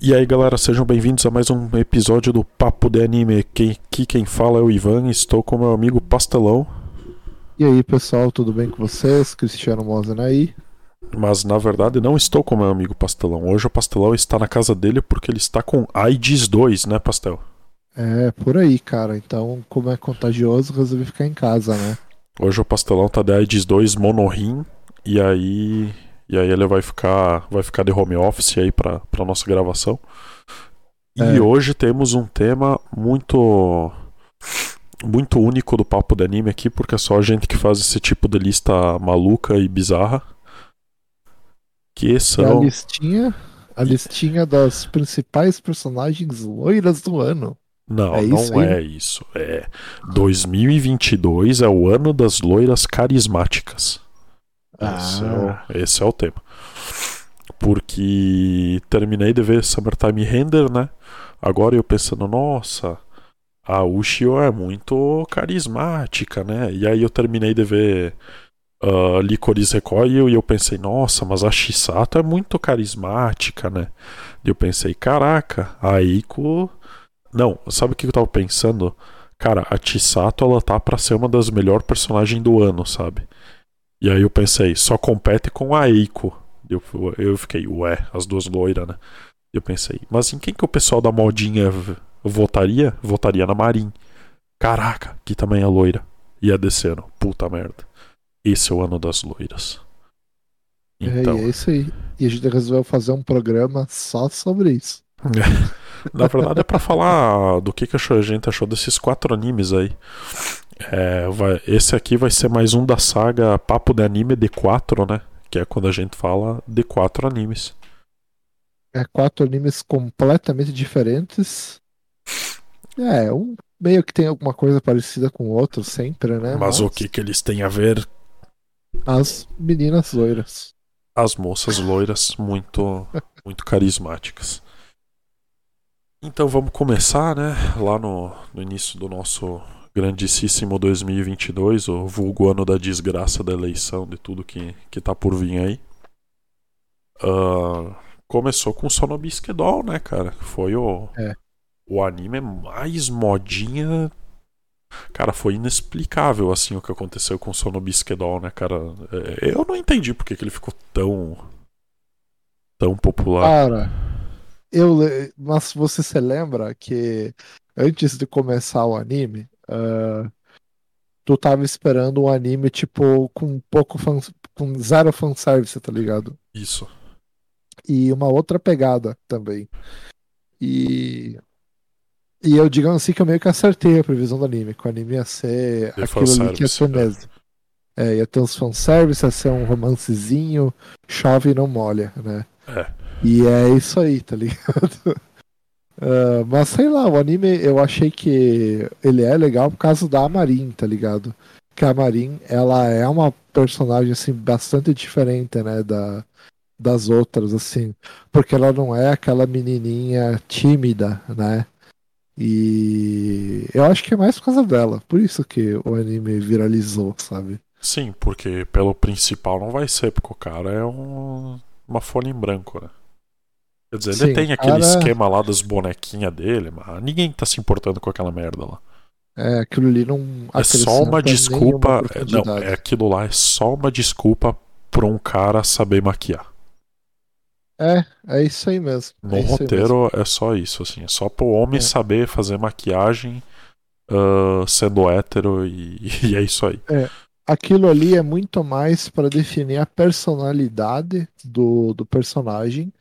E aí galera, sejam bem-vindos a mais um episódio do Papo de Anime. Quem, aqui quem fala é o Ivan, estou com meu amigo Pastelão. E aí pessoal, tudo bem com vocês? Cristiano Mosen aí. Mas na verdade não estou com meu amigo Pastelão. Hoje o Pastelão está na casa dele porque ele está com AIDS 2, né Pastel? É, por aí, cara. Então, como é contagioso, resolvi ficar em casa, né? Hoje o Pastelão tá de AIDS 2 monorrim e aí e aí ele vai ficar, vai ficar de home office aí para nossa gravação. E é. hoje temos um tema muito muito único do papo de anime aqui, porque é só a gente que faz esse tipo de lista maluca e bizarra. Que são a listinha, a listinha das principais personagens loiras do ano. Não, é não é isso. É 2022 é o ano das loiras carismáticas. Ah. Esse, é o, esse é o tema. Porque terminei de ver Summertime Render, né? Agora eu pensando, nossa, a Ushio é muito carismática, né? E aí eu terminei de ver uh, Licorice Recoil e eu pensei, nossa, mas a Shisato é muito carismática, né? E eu pensei, caraca, a Eiko. Não, sabe o que eu tava pensando? Cara, a Chisato ela tá pra ser uma das melhores personagens do ano, sabe? E aí eu pensei, só compete com a Eiko. Eu, eu fiquei, ué, as duas loiras, né? Eu pensei, mas em quem que o pessoal da modinha votaria? Votaria na Marin. Caraca, que também é loira. Ia descendo. Puta merda. Esse é o ano das loiras. Então... É, é isso aí. E a gente resolveu fazer um programa só sobre isso. Na verdade é para falar do que, que a gente achou desses quatro animes aí. É, vai, esse aqui vai ser mais um da saga Papo de Anime D4, né? Que é quando a gente fala de quatro animes. É quatro animes completamente diferentes. É, um meio que tem alguma coisa parecida com o outro sempre, né? Mas, Mas... o que que eles têm a ver? As meninas loiras. As moças loiras muito muito carismáticas. Então vamos começar, né? Lá no, no início do nosso grandíssimo 2022, o vulgo ano da desgraça da eleição, de tudo que, que tá por vir aí. Uh, começou com Sonobisque Doll, né, cara? Foi o, é. o anime mais modinha. Cara, foi inexplicável assim o que aconteceu com Sonobisque Doll, né, cara? É, eu não entendi porque que ele ficou tão. tão popular. Cara, eu. Mas você se lembra que antes de começar o anime, Uh, tu tava esperando um anime, tipo, com pouco com zero fanservice, tá ligado? Isso. E uma outra pegada também. E. E eu digo assim que eu meio que acertei a previsão do anime, que o anime ia ser e aquilo ali que ia ser mesmo. É. é, ia ter uns fanservice, ia ser um romancezinho, chove e não molha, né? É. E é isso aí, tá ligado? Uh, mas sei lá, o anime eu achei que ele é legal por causa da Marin, tá ligado? Que a Marin, ela é uma personagem assim bastante diferente, né, da das outras assim, porque ela não é aquela menininha tímida, né? E eu acho que é mais por causa dela, por isso que o anime viralizou, sabe? Sim, porque pelo principal não vai ser, porque o cara é um, uma folha em branco, né? Quer dizer, Sim, ele tem aquele cara... esquema lá das bonequinhas dele, mas ninguém tá se importando com aquela merda lá. É, aquilo ali não. É só uma desculpa. Não, é aquilo lá é só uma desculpa pra um cara saber maquiar. É, é isso aí mesmo. No é roteiro mesmo. é só isso, assim. É só pro homem é. saber fazer maquiagem uh, sendo hétero e, e, é isso aí. É. Aquilo ali é muito mais para definir a personalidade do, do personagem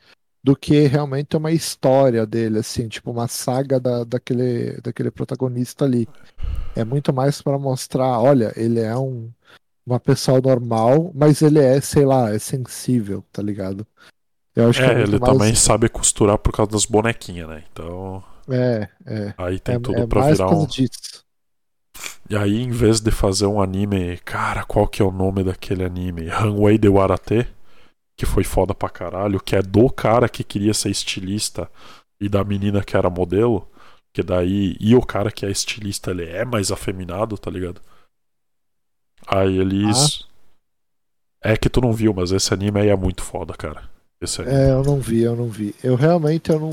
do que realmente uma história dele, assim, tipo uma saga da, daquele, daquele protagonista ali. É muito mais para mostrar, olha, ele é um, uma pessoa normal, mas ele é, sei lá, é sensível, tá ligado? Eu acho é, que é ele mais... também sabe costurar por causa das bonequinhas, né? Então. É, é. Aí tem é, tudo é pra virar um. Disso. E aí, em vez de fazer um anime, cara, qual que é o nome daquele anime? Hanwei de Warate? Que foi foda pra caralho, que é do cara que queria ser estilista e da menina que era modelo, que daí. E o cara que é estilista, ele é mais afeminado, tá ligado? Aí eles. Ah. É que tu não viu, mas esse anime aí é muito foda, cara. Esse anime. É, eu não vi, eu não vi. Eu realmente eu não,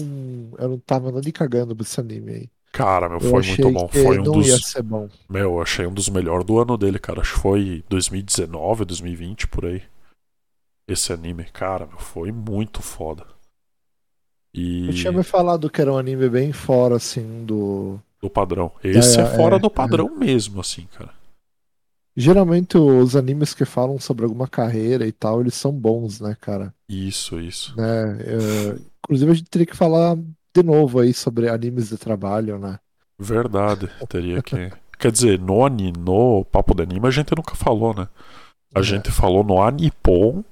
eu não tava nem cagando pra esse anime aí. Cara, meu, Eu foi muito bom. Foi um não dos. ia ser bom. Meu, eu achei um dos melhores do ano dele, cara. Acho que foi 2019, 2020, por aí. Esse anime, cara, foi muito foda. E Eu tinha me falado que era um anime bem fora, assim, do. do padrão. Esse é, É, fora é, do padrão mesmo, assim, cara. Geralmente os animes que falam sobre alguma carreira e tal, eles são bons, né, cara? Isso, isso. Né? é, Inclusive a gente teria que falar de novo aí sobre animes de trabalho, né? Verdade. Teria que. Quer dizer, no, no Papo de Anime a gente nunca falou, né? A É. gente falou no Anipon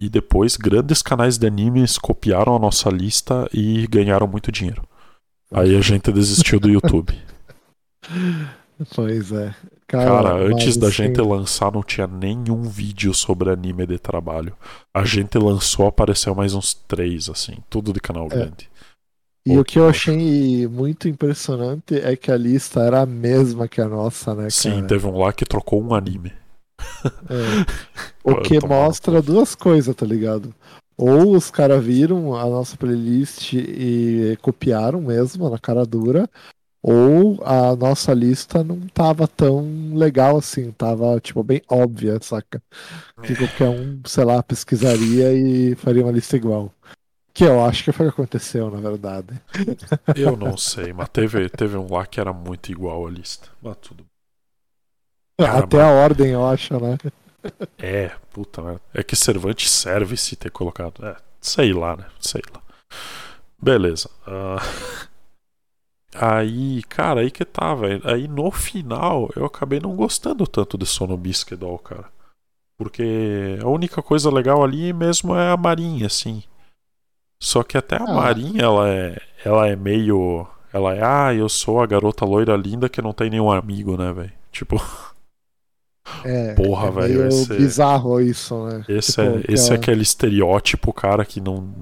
e depois grandes canais de animes copiaram a nossa lista e ganharam muito dinheiro. Aí a gente desistiu do YouTube. Pois é. Cara, antes mas, da assim, gente lançar não tinha nenhum vídeo sobre anime de trabalho. A gente lançou, apareceu mais uns três, assim, tudo de canal grande. E Pô, o que eu achei muito impressionante é que a lista era a mesma que a nossa, né, Sim, cara? teve um lá que trocou um anime. É. O que mostra duas coisas, tá ligado? Ou os caras viram a nossa playlist e copiaram mesmo na cara dura, ou a nossa lista não tava tão legal assim, tava tipo bem óbvia, saca? Que É. qualquer um, sei lá, pesquisaria e faria uma lista igual. Que eu acho que foi o que aconteceu, na verdade. Eu não sei, mas teve, teve um lá que era muito igual a lista. Mas tudo Cara, Até a ordem, eu acho, né? É, puta merda. É que Cervantes serve se ter colocado. É, sei lá, né? Sei lá. Beleza. ah, Aí, cara, aí que tá, velho. Aí no final eu acabei não gostando tanto de Sono Bisquedol, cara. Porque a única coisa legal ali mesmo é a Marinha, assim. Só que até a Ah. Marinha, ela é, ela é meio. Ela é, ah, eu sou a garota loira linda que não tem nenhum amigo, né, velho? Tipo, É, Porra, é velho, meio esse- bizarro isso, né? esse, Tipo, é, que esse é ela- aquele estereótipo, cara, que não,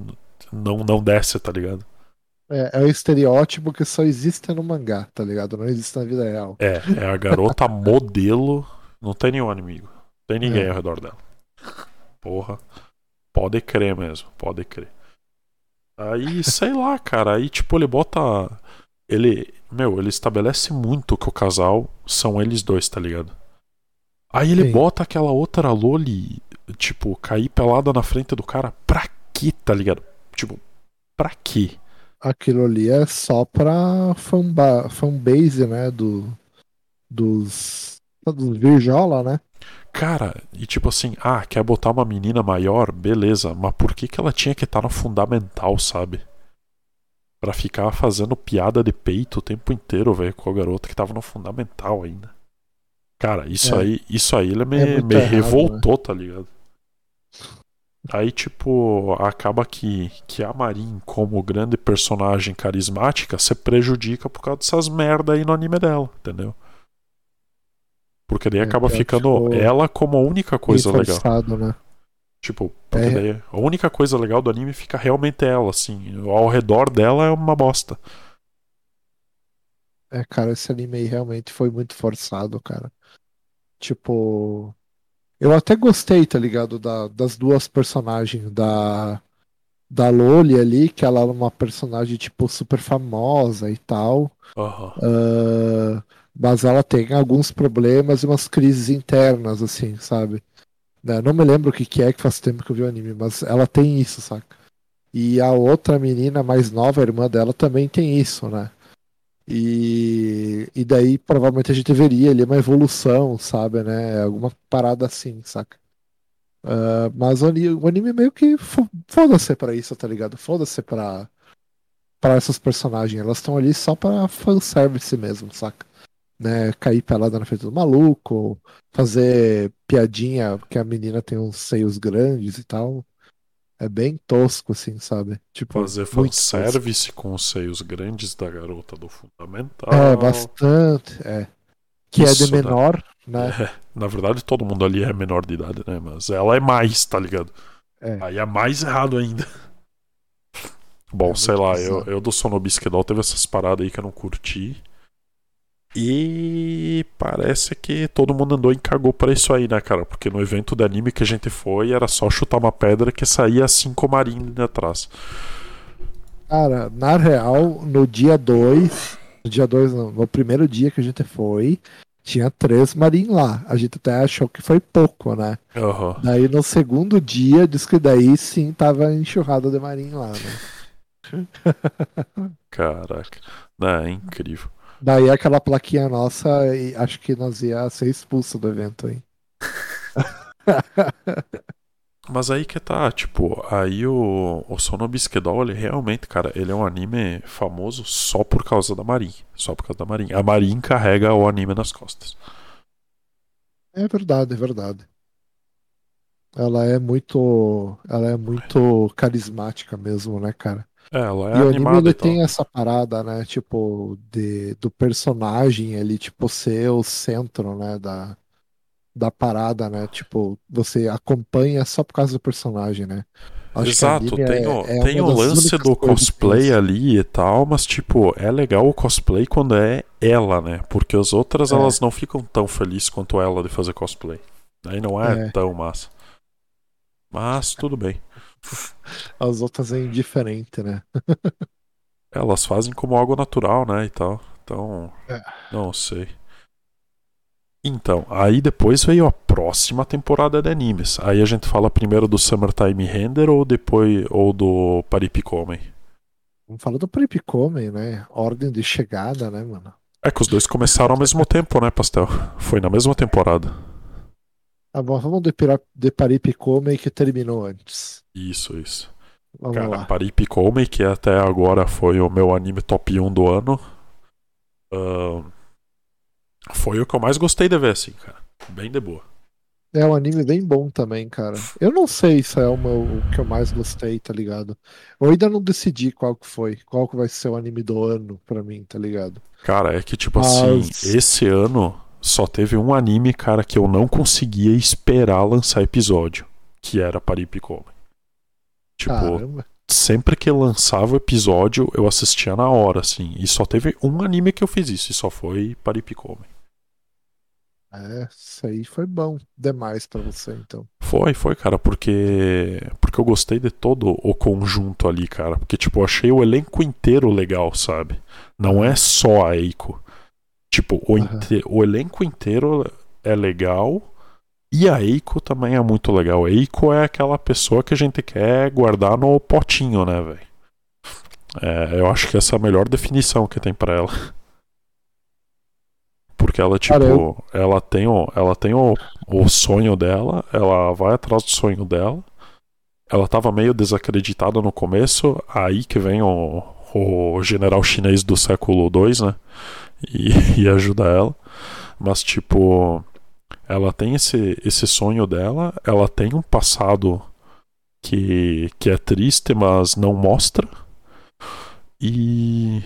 não, não desce, tá ligado? É, é o estereótipo que só existe no mangá, tá ligado? Não existe na vida real. É, é a garota modelo, não tem nenhum inimigo. Não tem ninguém É. ao redor dela. Porra. Pode crer mesmo, pode crer. Aí, sei lá, cara, aí tipo, ele bota. Ele. Meu, ele estabelece muito que o casal são eles dois, tá ligado? Aí ele Sim. bota aquela outra Loli, tipo, cair pelada na frente do cara. Pra quê, tá ligado? Tipo, pra quê? Aquilo ali é só pra fanba fanbase, né? Do, dos, dos Virjola, né? Cara, e tipo assim, ah, quer botar uma menina maior? Beleza, mas por que que ela tinha que estar no fundamental, sabe? Pra ficar fazendo piada de peito o tempo inteiro, velho, com a garota que tava no fundamental ainda. Cara, isso É. aí, isso aí ele me, É me errado, revoltou, tá ligado? Aí, tipo, acaba que, que a Marin, como grande personagem carismática, se prejudica por causa dessas merda aí no anime dela, entendeu? Porque daí É, acaba é, ficando tipo, ela como a única coisa Bem legal. forçado, né? Tipo, porque É. daí a única coisa legal do anime fica realmente ela, assim. Ao redor dela é uma bosta. É, cara, esse anime aí realmente foi muito forçado, cara. Tipo, eu até gostei, tá ligado? Da, das duas personagens, da, da Loli ali, que ela era uma personagem, tipo, super famosa e tal. Aham. Ah, mas ela tem alguns problemas e umas crises internas, assim, sabe? Né, Não me lembro o que que é, que faz tempo que eu vi o anime, mas ela tem isso, saca? E a outra menina mais nova, a irmã dela, também tem isso, né? E, e daí provavelmente a gente veria ali uma evolução, sabe, né? Alguma parada assim, saca? Ah, mas o ani- o anime meio que fo- foda-se pra isso, tá ligado? Foda-se pra, pra essas personagens. Elas estão ali só pra fanservice mesmo, saca? Né? Cair pelada na frente do maluco, fazer piadinha porque a menina tem uns seios grandes e tal. É bem tosco, assim, sabe? Tipo, Fazer muito tosco. fanservice com os seios grandes da garota do fundamental. É, bastante, é. Que é Isso, de né? menor, né? É, na verdade, todo mundo ali é menor de idade, né? Mas ela é mais, tá ligado? É. Aí é mais errado ainda. Bom, É sei lá, eu, eu do Sonobisquedol teve essas paradas aí que eu não curti. E parece que todo mundo andou e cagou pra isso aí, né, cara? Porque no evento de anime que a gente foi era só chutar uma pedra que saía cinco marines atrás. Cara, na real, no dia 2, no dia 2, no primeiro dia que a gente foi, tinha três marinhos lá. A gente até achou que foi pouco, né? Uhum. Daí no segundo dia, diz que daí sim tava enxurrada de marinho lá, né? Caraca. É incrível. Daí aquela plaquinha nossa, acho que nós ia ser expulso do evento aí. Mas aí que tá, tipo, aí o, o Sonobisquedol, ele realmente, cara, ele é um anime famoso só por causa da Marin. Só por causa da Marin. A Marin carrega o anime nas costas. É verdade, é verdade. Ela é muito. Ela é muito carismática mesmo, né, cara? É, ela é e o anime ele tem essa parada, né? Tipo, de, do personagem ele, tipo, ser o centro, né? Da, da parada, né? Tipo, você acompanha só por causa do personagem, né? Acho Exato, tem é- o, é tem uma o lance do cosplay tem. ali e tal, mas tipo, é legal o cosplay quando é ela, né? Porque as outras É. elas não ficam tão felizes quanto ela de fazer cosplay. Aí não é, É. tão massa. Mas tudo bem. As outras é indiferente, né? Elas fazem como algo natural, né? E tal. Então, É. não sei. Então, aí depois veio a próxima temporada de animes. Aí a gente fala primeiro do Summertime Render ou depois ou do Paripicomem. Vamos falar do Prepicomem, né? Ordem de chegada, né, mano? É que os dois começaram ao mesmo tempo, né, Pastel? Foi na mesma temporada. Ah, bom, vamos de, Paripicomem que terminou antes. Isso, isso. Vamos Cara, lá. Que até agora foi o meu anime top 1 do ano. ahn, foi o que eu mais gostei de ver, assim, cara. Bem de boa. É um anime bem bom também, cara. Eu não sei se é o, meu, o que eu mais gostei, tá ligado? Eu ainda não decidi qual que foi, qual que vai ser o anime do ano pra mim, tá ligado? Cara, é que tipo Mas- assim, esse ano só teve um anime, cara, que eu não conseguia esperar lançar episódio, que era Paripicomem. Tipo, Caramba. sempre que lançava o episódio, eu assistia na hora, assim. E só teve um anime que eu fiz isso, e só foi Paripicomem. É, isso aí foi bom demais pra você, então. Foi, foi, cara, porque porque eu gostei de todo o conjunto ali, cara, porque tipo, eu achei o elenco inteiro legal, sabe? Não é só a Eiko. Tipo, o, Aham. inte- o elenco inteiro é legal e a Eiko também é muito legal. A Eiko é aquela pessoa que a gente quer guardar no potinho, né, velho? É, eu acho que essa é a melhor definição que tem pra ela. Porque ela, tipo, ela tem, o, ela tem o, o sonho dela, ela vai atrás do sonho dela. Ela tava meio desacreditada no começo, aí que vem o, o general chinês do século II, né? E, e ajuda ela. Mas, tipo, ela tem esse, esse sonho dela, ela tem um passado que, que é triste, mas não mostra. E.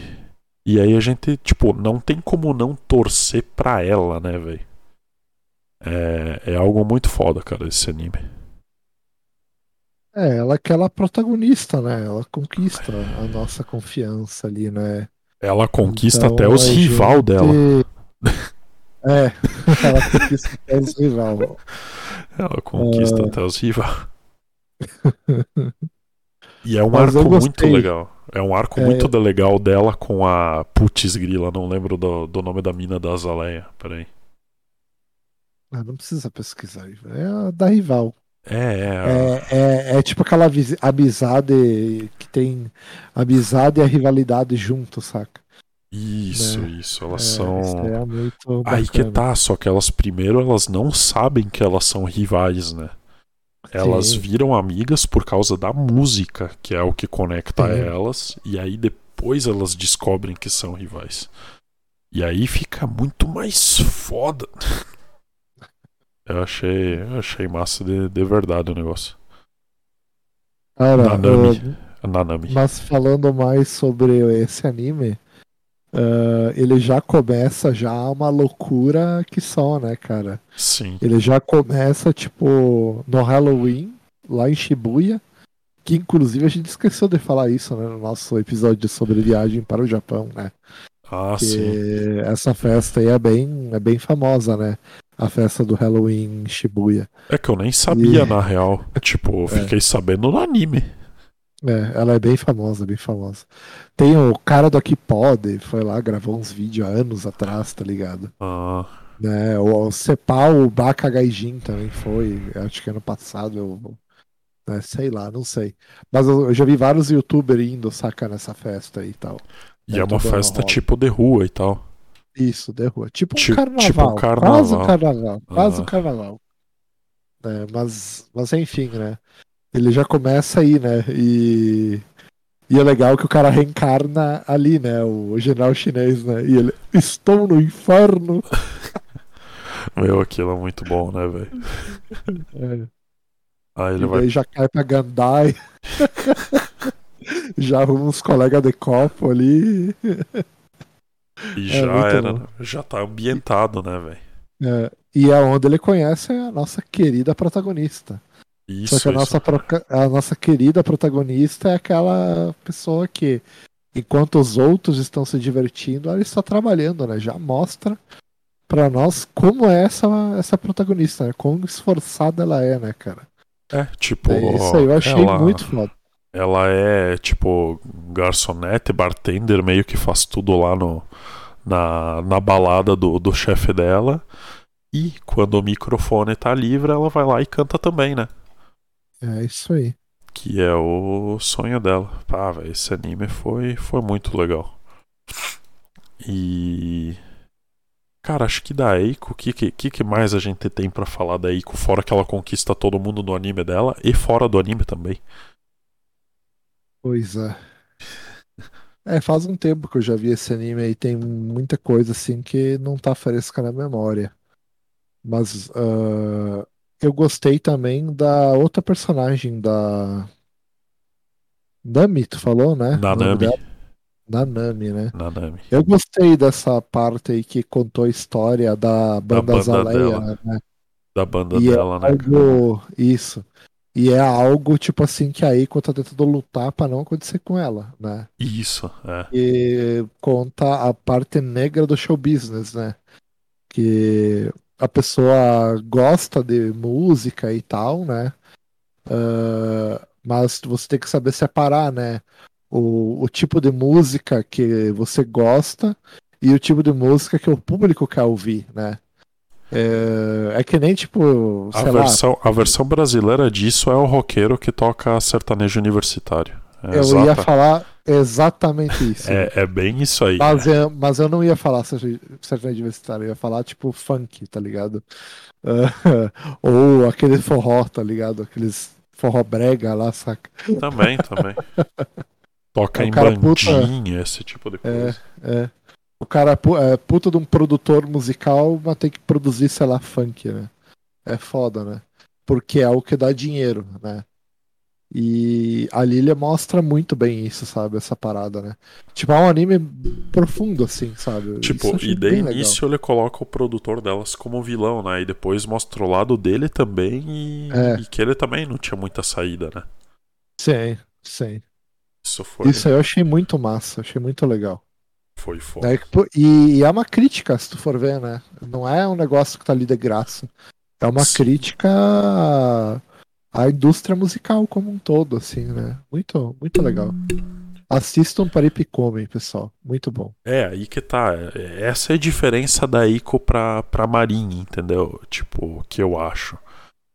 E aí a gente, tipo, não tem como não torcer pra ela, né, velho? É, é algo muito foda, cara, esse anime. É, ela é aquela protagonista, né? Ela conquista a nossa confiança ali, né? Ela conquista Então, até os rival gente- dela. É, ela conquista até os rival. Ela conquista É. até os rival. E é um Mas arco muito legal. É um arco É. muito legal dela com a Putz Grila. Não lembro do, do nome da mina da Azaleia. Peraí. Ah, não precisa pesquisar. É a da rival. É, é. a- É, é, é tipo aquela amizade que tem amizade e a rivalidade junto, saca? Isso, né? isso. Elas É, são. Isso é muito Aí que tá, só que elas primeiro elas não sabem que elas são rivais, né? Elas Sim. viram amigas por causa da música, que é o que conecta Sim. elas, e aí depois elas descobrem que são rivais. E aí fica muito mais foda. Eu achei, eu achei massa de, de verdade o negócio. Cara, Nanami. Nanami. mas falando mais sobre esse anime, ah, ele já começa já uma loucura que só, né, cara? Sim. Ele já começa, tipo, no Halloween, lá em Shibuya, que inclusive a gente esqueceu de falar isso, né, no nosso episódio sobre viagem para o Japão, né? Ah, que sim. essa festa aí é bem, é bem famosa, né? A festa do Halloween em Shibuya. É que eu nem sabia, E- na real. Tipo, eu fiquei sabendo no anime. É, ela é bem famosa, bem famosa. Tem o cara do Aqui Pode, foi lá, gravou uns vídeos há anos atrás, tá ligado? Ah, Né? O, o Cepal, o Baka Gaijin também foi, acho que ano passado, eu, né, sei lá, não sei. Mas eu, eu já vi vários youtubers indo, saca, nessa festa aí e tal. e É, é uma festa tipo de rua e tal. Isso, de rua. Tipo um Ti- carnaval. tipo um carnaval. Quase um carnaval. Quase um Ah. carnaval. É, mas, mas enfim, né? Ele já começa aí, né? E, e é legal que o cara reencarna ali, né? O general chinês, né? E ele, estou no inferno. Meu, aquilo é muito bom, né, velho? É, Aí ele e vai. já cai pra Gandai. já arruma uns colegas de copo ali. E é já era. bom. né? Já tá ambientado, né, velho? É, e é onde ele conhece a nossa querida protagonista. Isso, Só que a isso. nossa, proca- a nossa querida protagonista é aquela pessoa que, enquanto os outros estão se divertindo, ela está trabalhando, né? Já mostra pra nós como é essa, essa protagonista, né? Quão esforçada ela é, né, cara? É, tipo. É, isso aí eu achei ela, muito foda. Ela é, tipo, garçonete, bartender, meio que faz tudo lá no, na, na balada do, do chefe dela. E quando o microfone tá livre, ela vai lá e canta também, né? É isso aí. Que é o sonho dela. Ah, velho, esse anime foi, foi muito legal. E. Cara, acho que da Eiko, o que, que, que mais a gente tem pra falar da Eiko? Fora que ela conquista todo mundo no anime dela e fora do anime também. Pois é. É, faz um tempo que eu já vi esse anime e tem muita coisa assim que não tá fresca na memória. Mas ah, eu gostei também da outra personagem da Nami, tu falou, né? O nome Nanami. dela? Nanami, né? Nanami. Eu gostei dessa parte aí que contou a história da banda banda Azaleia, dela. né? Da banda E é dela, né? cara? algo... Isso. E é algo, tipo assim, que a Eiko tá tentando lutar pra não acontecer com ela, né? Isso, é. E conta a parte negra do show business, né? Que a pessoa gosta de música e tal, né? Ah, mas você tem que saber separar, né? O, o tipo de música que você gosta e o tipo de música que o público quer ouvir, né? É, é que nem tipo, A sei lá, versão, a versão brasileira disso é o roqueiro que toca sertanejo universitário. É, eu exata. ia falar exatamente isso. é, é bem isso aí. Mas eu, mas eu não ia falar sertanejo sertanejo universitário, eu ia falar tipo funk, tá ligado? Ah, ou aquele forró, tá ligado? Aqueles forró brega lá, saca? Também, também. Toca É, em cara puta- bandinha, esse tipo de É, coisa. é. O cara é é puta de um produtor musical, mas tem que produzir, sei lá, funk, né? É foda, né? Porque é o que dá dinheiro, né? E a Lilia mostra muito bem isso, sabe? Essa parada, né? Tipo, é um anime profundo, assim, sabe? Tipo, e de bem legal. início ele coloca o produtor delas como vilão, né? E depois mostra o lado dele também e, É. e que ele também não tinha muita saída, né? Sim, sim. Isso foi, Isso aí eu achei muito massa, achei muito legal. foi foda. E, e é uma crítica, se tu for ver, né? Não é um negócio que tá ali de graça. É uma Sim. crítica à indústria musical como um todo, assim, né? Muito, muito legal. Assistam Paripicome, pessoal. Muito bom. É, aí que tá. É- Essa é a diferença da Ico pra, pra Marinha, entendeu? Tipo, que eu acho.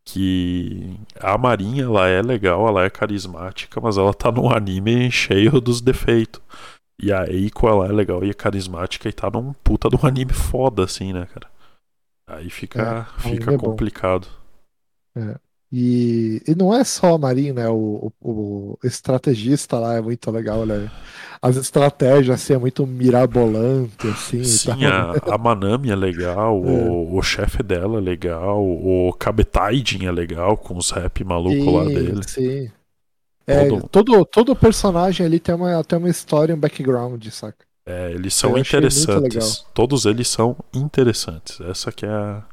Que a Marinha, ela é legal, ela é carismática, mas ela tá num anime cheio dos defeitos. E a Eiko, ela é legal e é carismática e tá num puta de um anime foda, assim, né, cara? Aí fica, É, fica é complicado. E, e não é só a Marin, né? O, o, o estrategista lá é muito legal, né? As estratégias, assim, é muito mirabolante, assim. e Sim, tal. a, a Manami é legal, o, o chefe dela é legal, o Kabetaidin é legal, com os rap maluco lá Sim, dele. Sim. É, Todo- todo, todo personagem ali tem uma, tem uma história, um background, saca? É, eles são Eu interessantes. Todos eles são interessantes. Essa que é, a-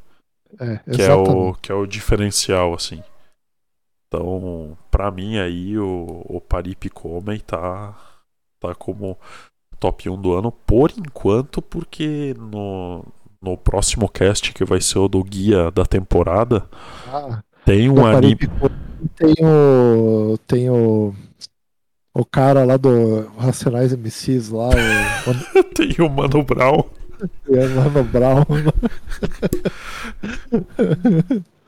É, que é, o, que é o diferencial, assim. Então, pra mim aí, o, o Paripicomem tá, tá como top 1 do ano, por enquanto, porque no, no próximo cast, que vai ser o do guia da temporada, Ah, tem um anime. Tem o. Tem o. O cara lá do Racionais MCs lá, o tem o Mano Brown. Mano Brown.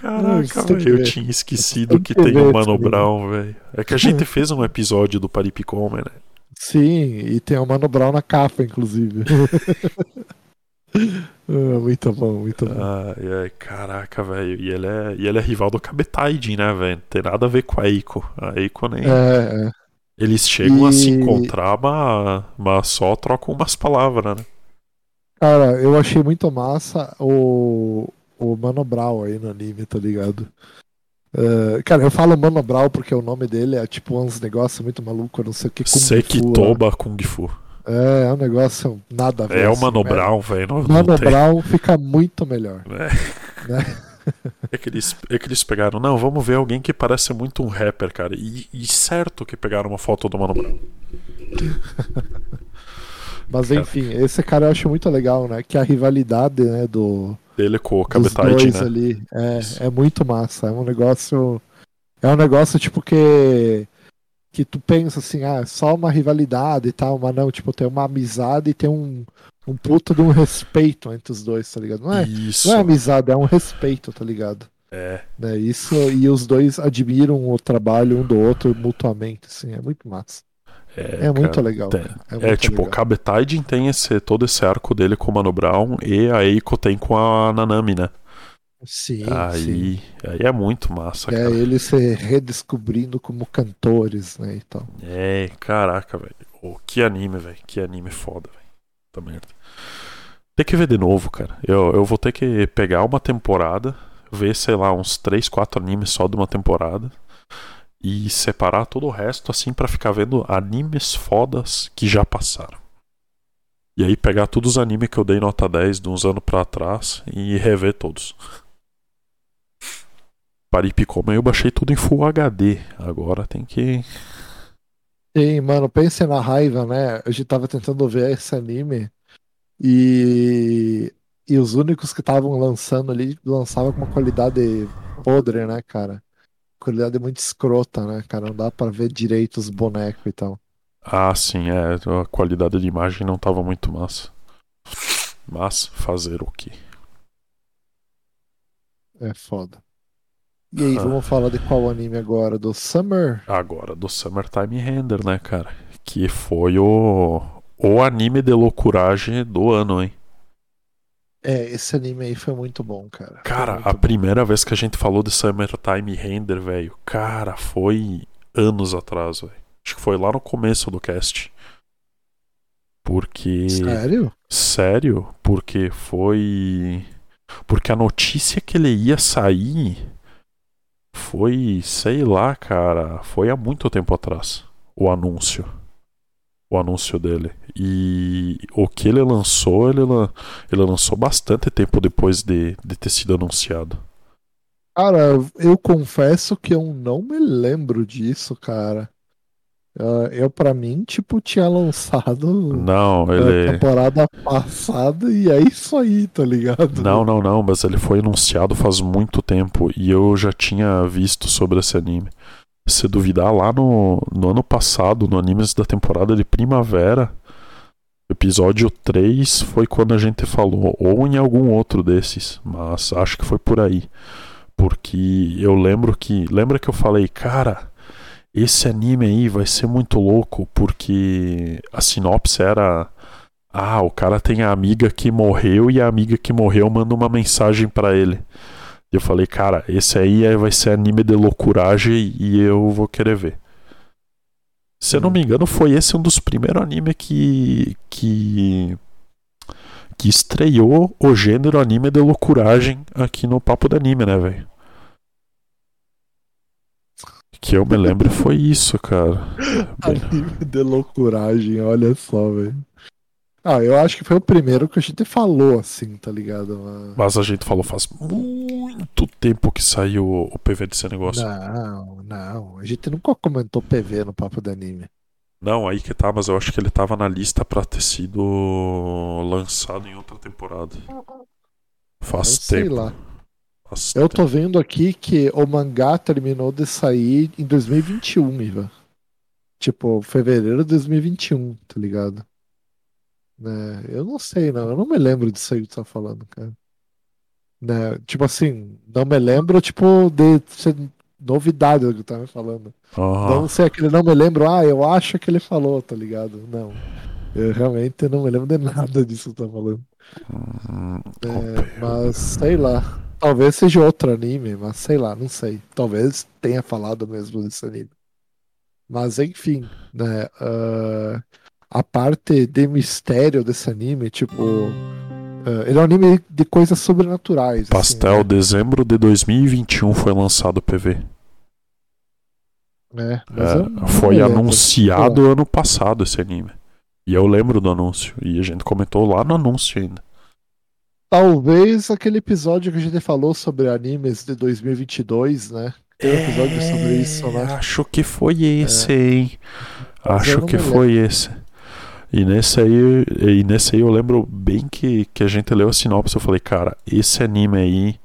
Caraca, velho, eu tinha esquecido que que tem o Mano. Brown, velho. É que a gente fez um episódio do Paripicomer, né? Sim, e tem o Mano Brown na capa, inclusive. Ah, muito bom, muito bom. Ai, ai, caraca, velho. E ele é, e ele é rival do Kabetaide, né, velho? Não tem nada a ver com a Eiko. A Eiko nem. É, é. Eles chegam a se E- encontrar, mas, mas só trocam umas palavras, né? Cara, eu achei muito massa o, o Mano Brown aí no anime, tá ligado? É, cara, eu falo Mano Brown porque o nome dele é tipo uns negócios muito malucos, não sei o que. Kung Fu, Sekitoba Kung Fu. É, é um negócio nada a ver. É o assim, Mano né? Brown, velho. Não, não Mano tem. Brown fica muito melhor. É. Né? É que, eles, é que eles pegaram, não, vamos ver alguém que parece muito um rapper, cara. E, e certo que pegaram uma foto do Mano Brown. Mas Cara. enfim, esse cara eu acho muito legal, né? Que a rivalidade, né, do, Dele com o dois né? ali Isso. é, é muito massa. É um negócio. É um negócio tipo que. Que tu pensa assim, ah, só uma rivalidade e tal, mas não, tipo, tem uma amizade e tem um, um puta de um respeito entre os dois, tá ligado? Não é, Isso. não é amizade, é um respeito, tá ligado? É. Né? Isso, e os dois admiram o trabalho um do outro mutuamente, assim, é muito massa. É, É, muito cara. legal. Tem- cara, É, muito tipo, o legal. Kabetaide tem esse, todo esse arco dele com o Mano Brown e a Eiko tem com a Nanami, né? Sim, sim. aí, aí é muito massa, É cara. eles se redescobrindo como cantores, né, e tal. É, caraca, velho. Ô, que anime, velho. Que anime foda, velho. Puta merda. Tem que ver de novo, cara. Eu, eu vou ter que pegar uma temporada, ver, sei lá, uns 3, 4 animes só de uma temporada e separar todo o resto assim pra ficar vendo animes fodas que já passaram. E aí pegar todos os animes que eu dei nota 10 de uns anos pra trás e rever todos. Paripicoma eu baixei tudo em Full HD. Agora tem que Sim, mano, pense na raiva, né? Gente tava tentando ver esse anime e, e os únicos que estavam lançando ali lançavam com uma qualidade podre, né, cara? Qualidade muito escrota, né, cara? Não dá pra ver direito os bonecos e tal. Ah, sim, é. A qualidade de imagem não tava muito massa. Mas fazer o quê? É foda. E aí, Ah. vamos falar de qual anime agora? Do Summer? Agora do Summertime Render, né, cara? Que foi o, o anime de loucuragem do ano, hein? É, esse anime aí foi muito bom, cara. Cara, a bom. primeira vez que a gente falou de Summertime Render, velho, cara, foi anos atrás, velho. Acho que foi lá no começo do cast. Porque. Sério? Sério? Porque foi. Porque a notícia que ele ia sair foi, sei lá, cara, foi há muito tempo atrás. O anúncio. O anúncio dele. E o que ele lançou, ele, ele lançou bastante tempo depois de, de ter sido anunciado. Cara, eu confesso que eu não me lembro disso, cara. Ah, Eu, pra mim, tipo, tinha lançado Não, na ele. temporada passada e é isso aí, tá ligado? Não, não, não, mas ele foi anunciado faz muito tempo e eu já tinha visto sobre esse anime. Se duvidar, lá no, no ano passado, no Animes da temporada de primavera, episódio 3 foi quando a gente falou, ou em algum outro desses, mas acho que foi por aí. Porque eu lembro que. Lembra que eu falei, cara, esse anime aí vai ser muito louco, porque a sinopse era. Ah, o cara tem a amiga que morreu e a amiga que morreu manda uma mensagem pra ele. Eu falei, cara, esse aí é- vai ser anime de loucuragem e eu vou querer ver. Se eu não me engano, foi esse um dos primeiros animes que. que. que estreou o gênero anime de loucuragem aqui no Papo do Anime, né, velho? Que eu me lembro foi isso, cara. Anime de loucuragem, olha só, velho. Ah, eu acho que foi o primeiro que a gente falou, assim, tá ligado? Mas- Mas a gente falou faz muito tempo que saiu o PV desse negócio. Não, não. A gente nunca comentou PV no papo do anime. Não, aí que tá, mas eu acho que ele tava na lista pra ter sido lançado em outra temporada. Faz Eu sei tempo. lá. Faz Eu tempo. tô vendo aqui que o mangá terminou de sair em 2021, Ivan. Tipo, fevereiro de 2021, tá ligado? Né? Eu não sei, não. Eu não me lembro disso aí que tu tá falando, cara. Né? Tipo assim, não me lembro, tipo, de ser novidade do que tu tá me falando. Não sei aquele não me lembro, ah, eu acho que ele falou, tá ligado? Não. Eu realmente não me lembro de nada disso que tu tá falando. hum, É, mas sei lá. Talvez seja outro anime, mas sei lá, não sei. Talvez tenha falado mesmo desse anime. Mas enfim, né? ah, a parte de mistério desse anime, tipo. ah, ele é um anime de coisas sobrenaturais. assim, Pastel, dezembro de 2021 foi lançado o PV. né? É, não foi lembro. anunciado ano passado esse anime. E eu lembro do anúncio. E a gente comentou lá no anúncio ainda. Talvez aquele episódio que a gente falou sobre animes de 2022, né? Tem um episódio sobre isso, né? Acho que foi esse, hein? Mas Acho que foi esse. E nesse aí, e nesse aí eu lembro bem que, que a gente leu a sinopse. Eu falei, cara, esse anime aí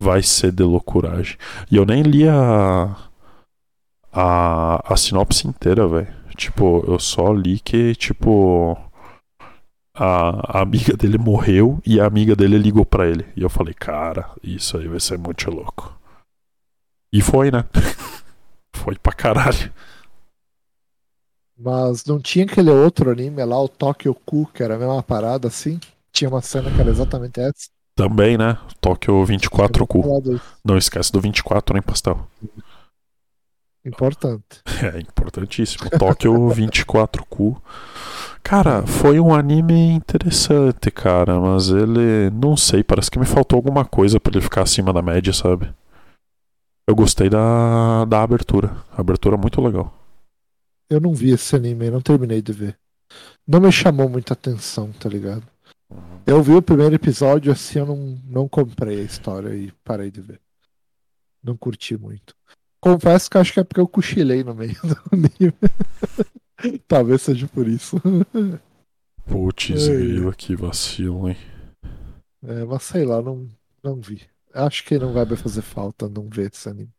vai ser de loucuragem. E eu nem li a, a, a sinopse inteira, velho. Tipo, eu só li que, tipo, a, a amiga dele morreu e a amiga dele ligou pra ele. E eu falei, cara, isso aí vai ser muito louco. E foi, né? foi pra caralho. Mas não tinha aquele outro anime lá, o Tokyo Ku, que era a mesma parada assim? Tinha uma cena que era exatamente essa. Também, né? Tóquio 24 Eu vou cu. falar disso. Não esquece do 24, hein, pastel? Importante. É importantíssimo. Tóquio 24 cu. Cara, foi um anime interessante, cara, mas ele. Não sei, parece que me faltou alguma coisa pra ele ficar acima da média, sabe? Eu gostei da, da abertura. A abertura é muito legal. Eu não vi esse anime, não terminei de ver. Não me chamou muita atenção, tá ligado? Eu vi o primeiro episódio assim, eu não, não comprei a história e parei de ver. Não curti muito. Confesso que acho que é porque eu cochilei no meio do anime. Talvez seja por isso. Putz, Ai. grilo, que vacilo, hein? É, mas sei lá, não, não vi. Acho que não vai me fazer falta não ver esse anime.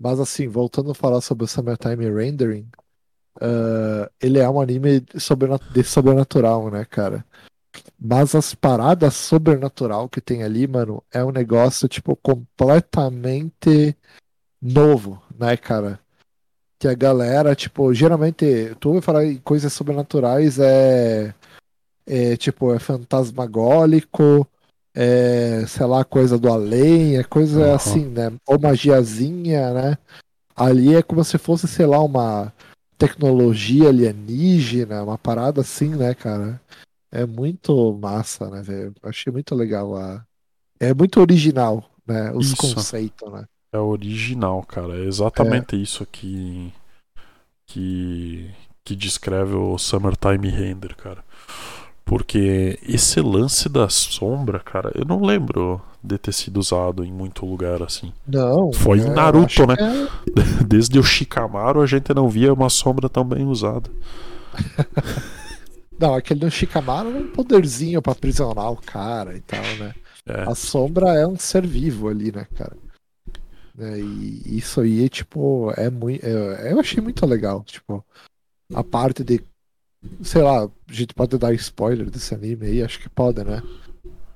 Mas assim, voltando a falar sobre o Summertime Rendering, ah, ele é um anime de sobrenatural, né, cara? Mas as paradas sobrenatural que tem ali, mano, é um negócio, tipo, completamente novo, né, cara? Que a galera, tipo, geralmente, tu ouve falar em coisas sobrenaturais, é, é tipo, é fantasmagólico, é, sei lá, coisa do além, é coisa Aham. assim, né? Ou magiazinha, né? Ali é como se fosse, sei lá, uma tecnologia alienígena, uma parada assim, né, cara? É muito massa, né, velho? Achei muito legal a. É muito original, né? Os Isso. conceitos, né? É original, cara. É exatamente isso que, que que descreve o Summertime Render, cara. Porque esse lance da sombra, cara, eu não lembro de ter sido usado em muito lugar assim. Não. Foi em é, Naruto, né? é- Desde o Shikamaru a gente não via uma sombra tão bem usada. Não, aquele do Shikamaru é um poderzinho pra aprisionar o cara e tal, né? É, A sombra é um ser vivo ali, né, cara? É, e isso aí, tipo, é muito. eu achei muito legal. Tipo, a parte de. Sei lá, a gente pode dar spoiler desse anime aí, acho que pode, né?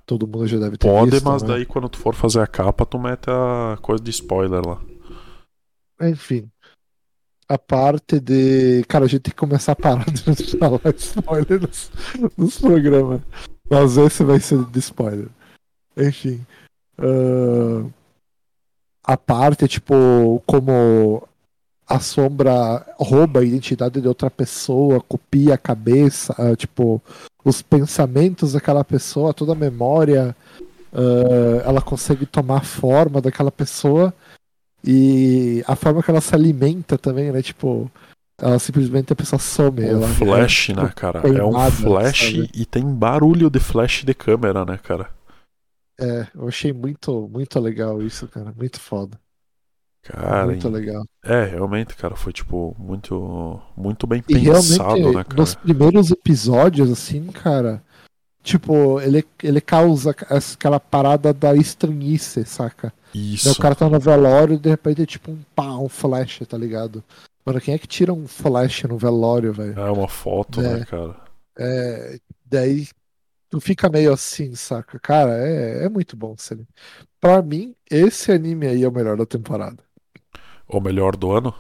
Todo mundo já deve ter pode, visto. mas né? daí quando tu for fazer a capa, tu mete a coisa de spoiler lá. Enfim. A parte de. Cara, a gente tem que começar a parar de falar spoiler nos, nos programas. Mas esse vai ser de spoiler. Enfim. ahn, a parte, tipo, como a sombra rouba a identidade de outra pessoa, copia a cabeça, ah, tipo, os pensamentos daquela pessoa, toda a memória, ah, ela consegue tomar forma daquela pessoa e a forma que ela se alimenta também, né? Tipo, ela simplesmente a pessoa some. Um ela, flash, né, cara? É um flash sabe? e tem barulho de flash de câmera, né, cara? É, eu achei muito, muito legal isso, cara. Muito foda. Cara, muito legal. é, realmente, cara, foi tipo muito muito bem E pensado, né, cara? nos primeiros episódios, assim, cara, tipo, ele, ele causa aquela parada da estranhice, saca? Daí Isso. O cara tá no velório e de repente é tipo um pá, um flash, tá ligado? Mano, quem é que tira um flash no velório, velho? É uma foto, É. né, cara? É, daí tu fica meio assim, saca? Cara, é, é muito bom esse anime. Pra mim, esse anime aí é o melhor da temporada. O melhor do ano?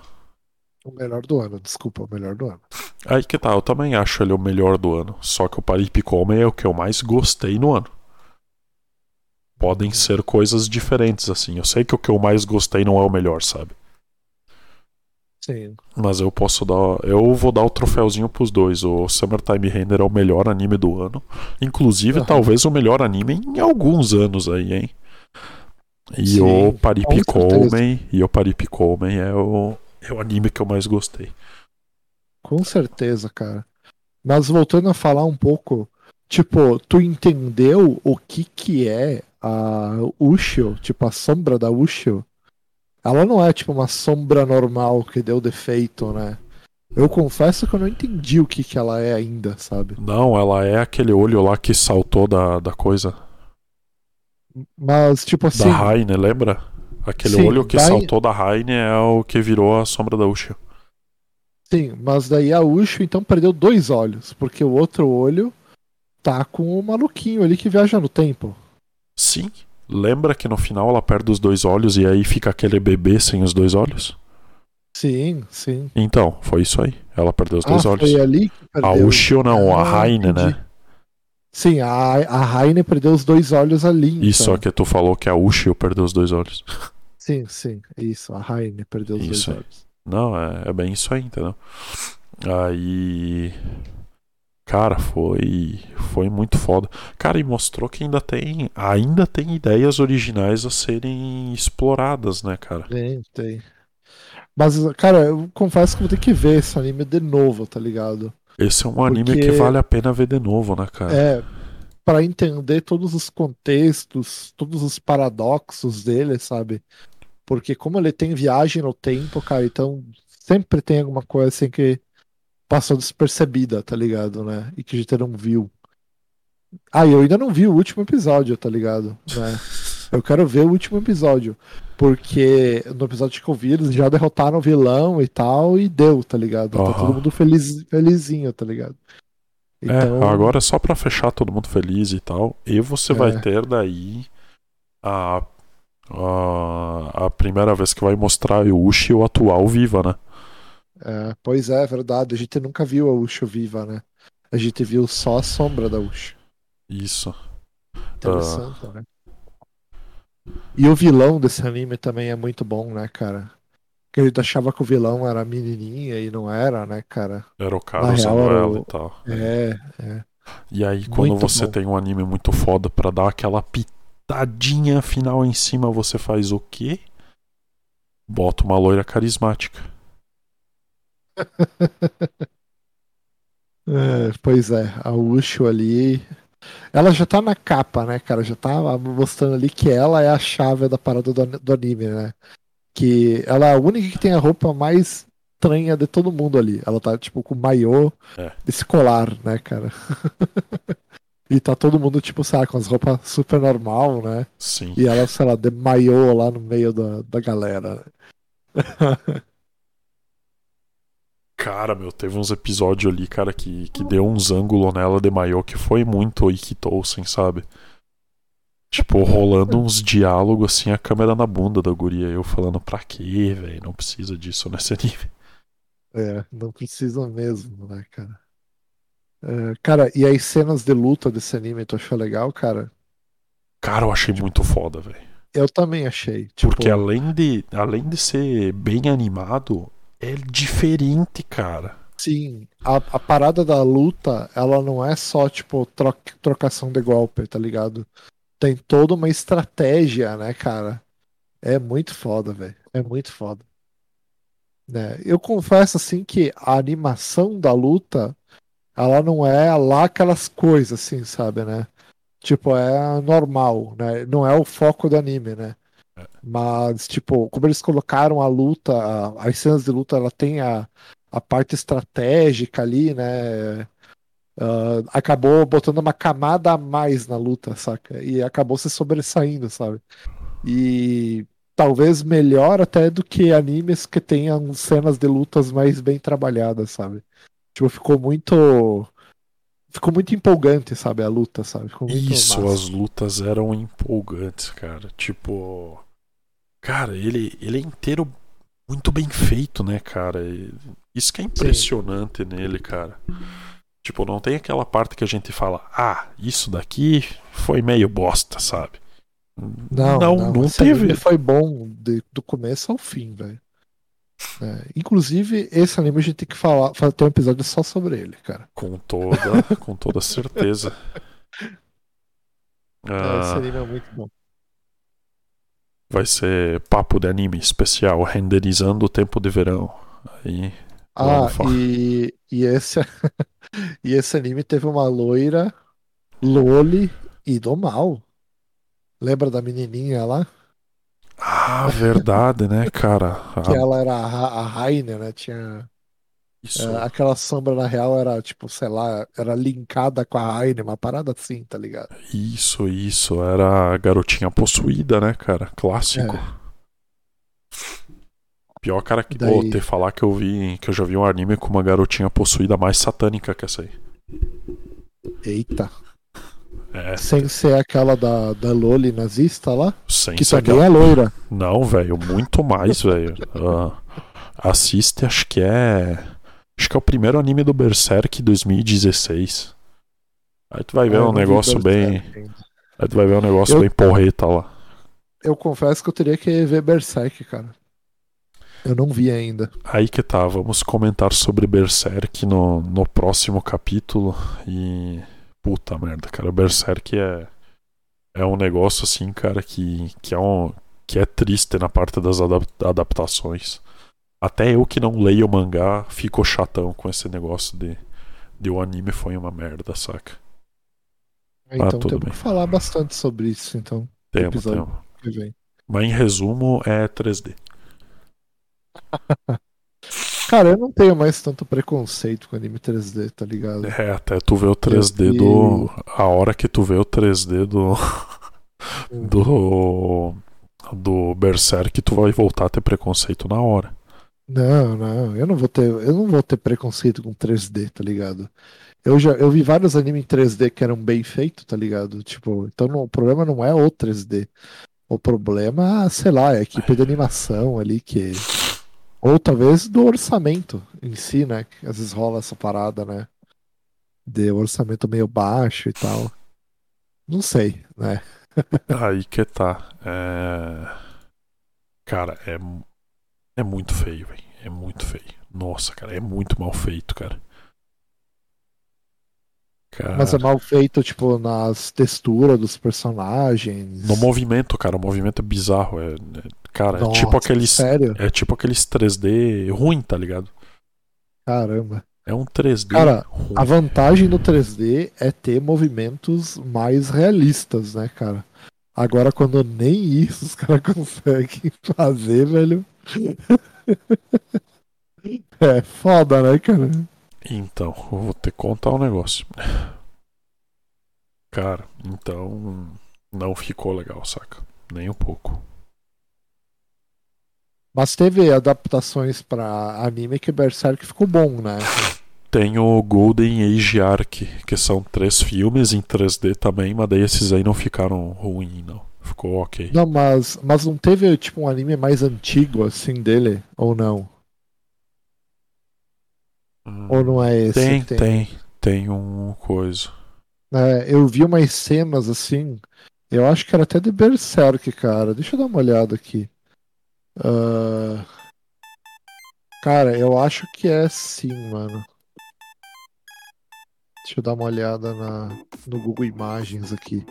O melhor do ano, desculpa, o melhor do ano. Aí que tá, eu também acho ele o melhor do ano. Só que o Paripicome é o que eu mais gostei no ano. Podem ser coisas diferentes, assim. Eu sei que o que eu mais gostei não é o melhor, sabe? Sim. Mas eu posso dar. Eu vou dar o troféuzinho pros dois. O Summertime Render é o melhor anime do ano. Inclusive, Aham. talvez o melhor anime em alguns anos aí, hein? E o com Paripicome. E o Paripicome é o, é o anime que eu mais gostei. Com certeza, cara. Mas voltando a falar um pouco, tipo, tu entendeu o que que é a Ushio, tipo a sombra da Ushio? Ela não é tipo uma sombra normal que deu defeito, né? Eu confesso que eu não entendi o que que ela é ainda, sabe? Não, ela é aquele olho lá que saltou da, da coisa. Mas tipo assim, Da Raine, lembra? Aquele Sim, olho que daí- saltou da Raine é o que virou a sombra da Ushio. sim, mas daí a Ushio então perdeu dois olhos, porque o outro olho tá com o maluquinho ali que viaja no tempo. Sim. Lembra que no final ela perde os dois olhos e aí fica aquele bebê sem os dois olhos? Sim, sim. Então, foi isso aí. Ela perdeu os dois ah, olhos. ali que A. Ushio não, a Ah, Raine, entendi. né? Sim, a, a Raine perdeu os dois olhos ali. Isso, então. só que tu falou que a Ushio perdeu os dois olhos. Sim, sim, isso. A Raine perdeu os Isso dois olhos. Não, é, é bem isso aí, entendeu? Aí. Cara, foi. Foi muito foda. Cara, e mostrou que ainda tem. Ainda tem ideias originais a serem exploradas, né, cara? Tem, tem. Mas, cara, eu confesso que vou ter que ver esse anime de novo, tá ligado? Esse é um anime Porque- que vale a pena ver de novo, né, cara? É, pra entender todos os contextos, todos os paradoxos dele, sabe? Porque como ele tem viagem no tempo, cara, então sempre tem alguma coisa assim que passou despercebida, tá ligado, né? E que a gente não viu. Ah, eu ainda não vi o último episódio, tá ligado? Né? Eu quero ver o último episódio. Porque no episódio que eu vi, eles já derrotaram o vilão e tal, e deu, tá ligado? Tá Aham. todo mundo feliz, felizinho, tá ligado? Então, É, agora é só pra fechar todo mundo feliz e tal. E você É. vai ter daí a, a, a primeira vez que vai mostrar o Ushi o atual viva, né? É, pois é, é verdade. A gente nunca viu a Usho viva, né? A gente viu só a sombra da Usho. Isso. Interessante, né? E o vilão desse anime também é muito bom, né, cara? Porque a gente achava que o vilão era a menininha e não era, né, cara? Era o cara usando real, ela o- e tal. É, é. E aí, quando Muito você bom. tem um anime muito foda pra dar aquela pitadinha final em cima, você faz o quê? Bota uma loira carismática. É, pois é, a Usho ali. Ela já tá na capa, né, cara? Já tá mostrando ali que ela é a chave da parada do, do anime, né? Que ela é a única que tem a roupa mais estranha de todo mundo ali. Ela tá, tipo, com maiô É. desse colar, né, cara? e tá todo mundo, tipo, sabe, com as roupas super normal, né? Sim. E ela, sei lá, de maiô lá no meio da, da galera. Cara, meu, teve uns episódios ali, cara, que, que deu uns ângulos nela de maiô que foi muito Ikitousen, sabe? Tipo, rolando uns diálogos assim, a câmera na bunda da guria. Eu falando, pra quê, velho? Não precisa disso nesse nível. É, não precisa mesmo, né, cara? É, cara, e as cenas de luta desse anime, tu achou legal, cara? Cara, eu achei muito foda, velho. Eu também achei. Tipo, Porque além de, além de ser bem animado, é diferente, cara. sim, a, a parada da luta, ela não é só, tipo, tro- trocação de golpe, tá ligado? Tem toda uma estratégia, né, cara? É muito foda, velho. É muito foda. Né? Eu confesso, assim, que a animação da luta, ela não é lá aquelas coisas, assim, sabe, né? Tipo, é normal, né? Não é o foco do anime, né? Mas, tipo, como eles colocaram a luta, as cenas de luta, ela tem a, a parte estratégica ali, né? Uh, acabou botando uma camada a mais na luta, saca? E acabou se sobressaindo, sabe? E talvez melhor até do que animes que tenham cenas de lutas mais bem trabalhadas, sabe? Tipo, ficou muito. Ficou muito empolgante, sabe? A luta, sabe? Isso, massa. as lutas eram empolgantes, cara. Tipo. Cara, ele, ele é inteiro muito bem feito, né, cara? Isso que é impressionante Sim. nele, cara. Tipo, não tem aquela parte que a gente fala, ah, isso daqui foi meio bosta, sabe? Não, não, não, não teve. foi bom de, do começo ao fim, velho. É, inclusive, esse anime a gente tem que falar, ter um episódio só sobre ele, cara. Com toda, com toda certeza. ah, esse anime é muito bom. Vai ser papo de anime especial, renderizando o tempo de verão. Aí, ah, e, e, esse, e esse anime teve uma loira, Loli e do mal. Lembra da menininha lá? Ah, verdade, né, cara? que ela era a, a Rainer, né? Tinha. É, aquela sombra, na real, era, tipo, sei lá, era linkada com a Rainer, uma parada assim, tá ligado? Isso, isso. Era a garotinha possuída, né, cara? Clássico. É. Pior, cara, que Daí... vou ter falar que eu vi. Que eu já vi um anime com uma garotinha possuída mais satânica que essa aí. Eita. É. Sem ser aquela da, da Loli nazista lá? Sem que ser também aquela... é loira. Não, velho, muito mais, velho. Uh, assiste, acho que é. Acho que é o primeiro anime do Berserk 2016. Aí tu vai ver ah, um negócio bem. Aí tu vai ver um negócio eu... bem porreta lá. Eu confesso que eu teria que ver Berserk, cara. Eu não vi ainda. Aí que tá, vamos comentar sobre Berserk no, no próximo capítulo. E Puta merda, cara. Berserk é. É um negócio assim, cara, que, que, é, um, que é triste na parte das adaptações. Até eu que não leio o mangá fico chatão com esse negócio de, de o anime foi uma merda, saca? É, então ah, temos bem. que falar bastante sobre isso, então. Temos, temos. Mas em resumo é 3D. Cara, eu não tenho mais tanto preconceito com anime 3D, tá ligado? É, até tu vê o 3D e... do. A hora que tu vê o 3D do. do. Do Berserk, tu vai voltar a ter preconceito na hora. Não, não, eu não vou ter, eu não vou ter preconceito com 3D, tá ligado? Eu já eu vi vários animes em 3D que eram bem feitos, tá ligado? Tipo, então não, o problema não é o 3D. O problema, sei lá, é a equipe de animação ali que ou talvez do orçamento em si, né? Às vezes rola essa parada, né? De orçamento meio baixo e tal. Não sei, né? Aí que tá. É... Cara, é, é muito feio, velho. É muito feio. Nossa, cara, é muito mal feito, cara. Cara... Mas é mal feito, tipo, nas texturas dos personagens. No movimento, cara. O movimento é bizarro. É, é cara, Nossa, é tipo aqueles. Sério? É tipo aqueles 3D ruim, tá ligado? Caramba. É um 3D. Cara, ruim. a vantagem do 3D é ter movimentos mais realistas, né, cara? Agora, quando nem isso os caras conseguem fazer, velho. é foda, né, cara? Então, eu vou ter que contar um negócio. Cara, então não ficou legal, saca? Nem um pouco. Mas teve adaptações para anime que Berserk ficou bom, né? Tem o Golden Age Arc, que são três filmes em 3D também, mas daí esses aí não ficaram ruins, não. Ficou ok. Não, mas, mas não teve tipo um anime mais antigo assim dele, ou não? Hum, Ou não é esse? Tem, tem, tem, tem um coisa. É, eu vi umas cenas assim. Eu acho que era até de Berserk, cara. Deixa eu dar uma olhada aqui. Uh... Cara, eu acho que é sim, mano. Deixa eu dar uma olhada na, no Google Imagens aqui.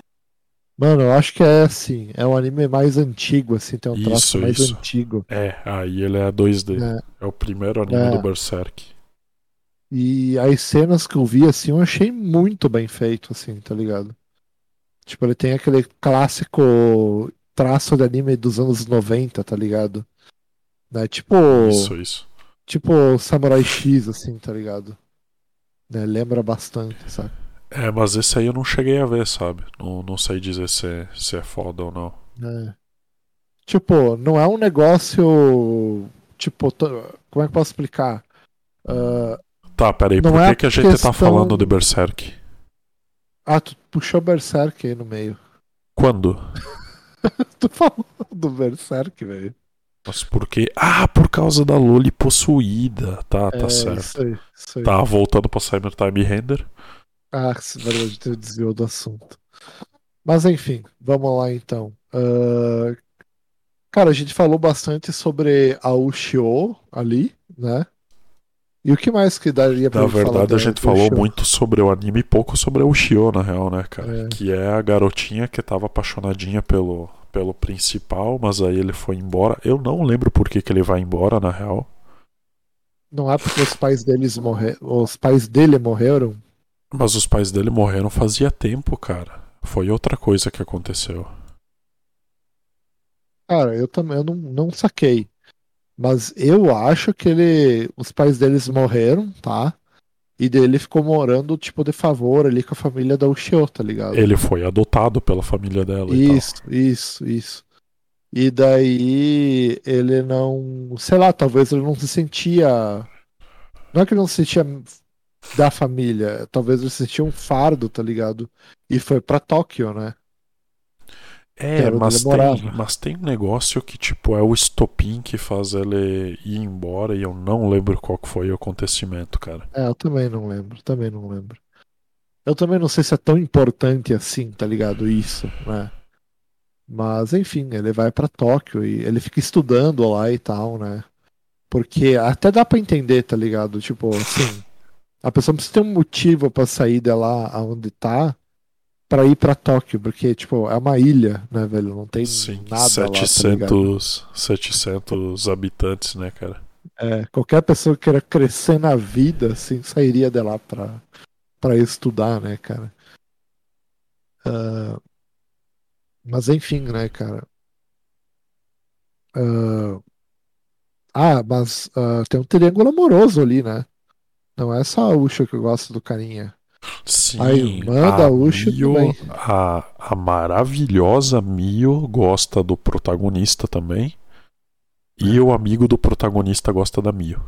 Mano, eu acho que é assim. É um anime mais antigo, assim, tem um traço isso, mais isso. antigo. É, aí ele é 2D. É, é o primeiro anime é. do Berserk. E as cenas que eu vi, assim, eu achei muito bem feito, assim, tá ligado? Tipo, ele tem aquele clássico traço de anime dos anos 90, tá ligado? Né? Tipo. Isso, isso. Tipo Samurai X, assim, tá ligado? Né? Lembra bastante, sabe? É, mas esse aí eu não cheguei a ver, sabe? Não, não sei dizer se é, se é foda ou não. É. Tipo, não é um negócio. Tipo, como é que eu posso explicar? Uh, tá, peraí, por é que, que a gente questão... tá falando de Berserk? Ah, tu puxou Berserk aí no meio. Quando? tu falou do Berserk, velho. Mas por quê? Ah, por causa da Loli possuída. Tá, tá é, certo. Isso aí, isso aí. Tá, voltando pra Time Render. Ah, verdade, tu desviou do assunto. Mas enfim, vamos lá então. Uh... Cara, a gente falou bastante sobre a Ushio ali, né? E o que mais que daria pra Na verdade, a gente falou muito sobre o anime e pouco sobre a Ushio, na real, né, cara? É. Que é a garotinha que tava apaixonadinha pelo, pelo principal, mas aí ele foi embora. Eu não lembro por que, que ele vai embora, na real. Não é porque os pais deles morreram. Os pais dele morreram? Mas os pais dele morreram fazia tempo, cara. Foi outra coisa que aconteceu. Cara, eu também eu não, não saquei. Mas eu acho que ele. Os pais deles morreram, tá? E dele ficou morando, tipo, de favor ali com a família da Ushio, tá ligado? Ele foi adotado pela família dela. Isso, isso, isso. E daí ele não. Sei lá, talvez ele não se sentia. Não é que ele não se sentia da família, talvez ele se sentia um fardo, tá ligado? E foi pra Tóquio, né? É, mas tem, mas tem um negócio que, tipo, é o estopim que faz ele ir embora e eu não lembro qual foi o acontecimento, cara. É, eu também não lembro, também não lembro. Eu também não sei se é tão importante assim, tá ligado? Isso, né? Mas, enfim, ele vai para Tóquio e ele fica estudando lá e tal, né? Porque até dá para entender, tá ligado? Tipo, assim, a pessoa precisa ter um motivo para sair de lá onde tá para ir para Tóquio, porque, tipo, é uma ilha, né, velho? Não tem Sim, nada 700, lá, tá 700 habitantes, né, cara? É, qualquer pessoa que queira crescer na vida, assim, sairia de lá pra, pra estudar, né, cara? Uh, mas enfim, né, cara? Uh, ah, mas uh, tem um triângulo amoroso ali, né? Não é só a Usha que gosta do carinha. Sim, a irmã a da Uchi Mio, também. A, a maravilhosa Mio gosta do protagonista também. E é. o amigo do protagonista gosta da Mio.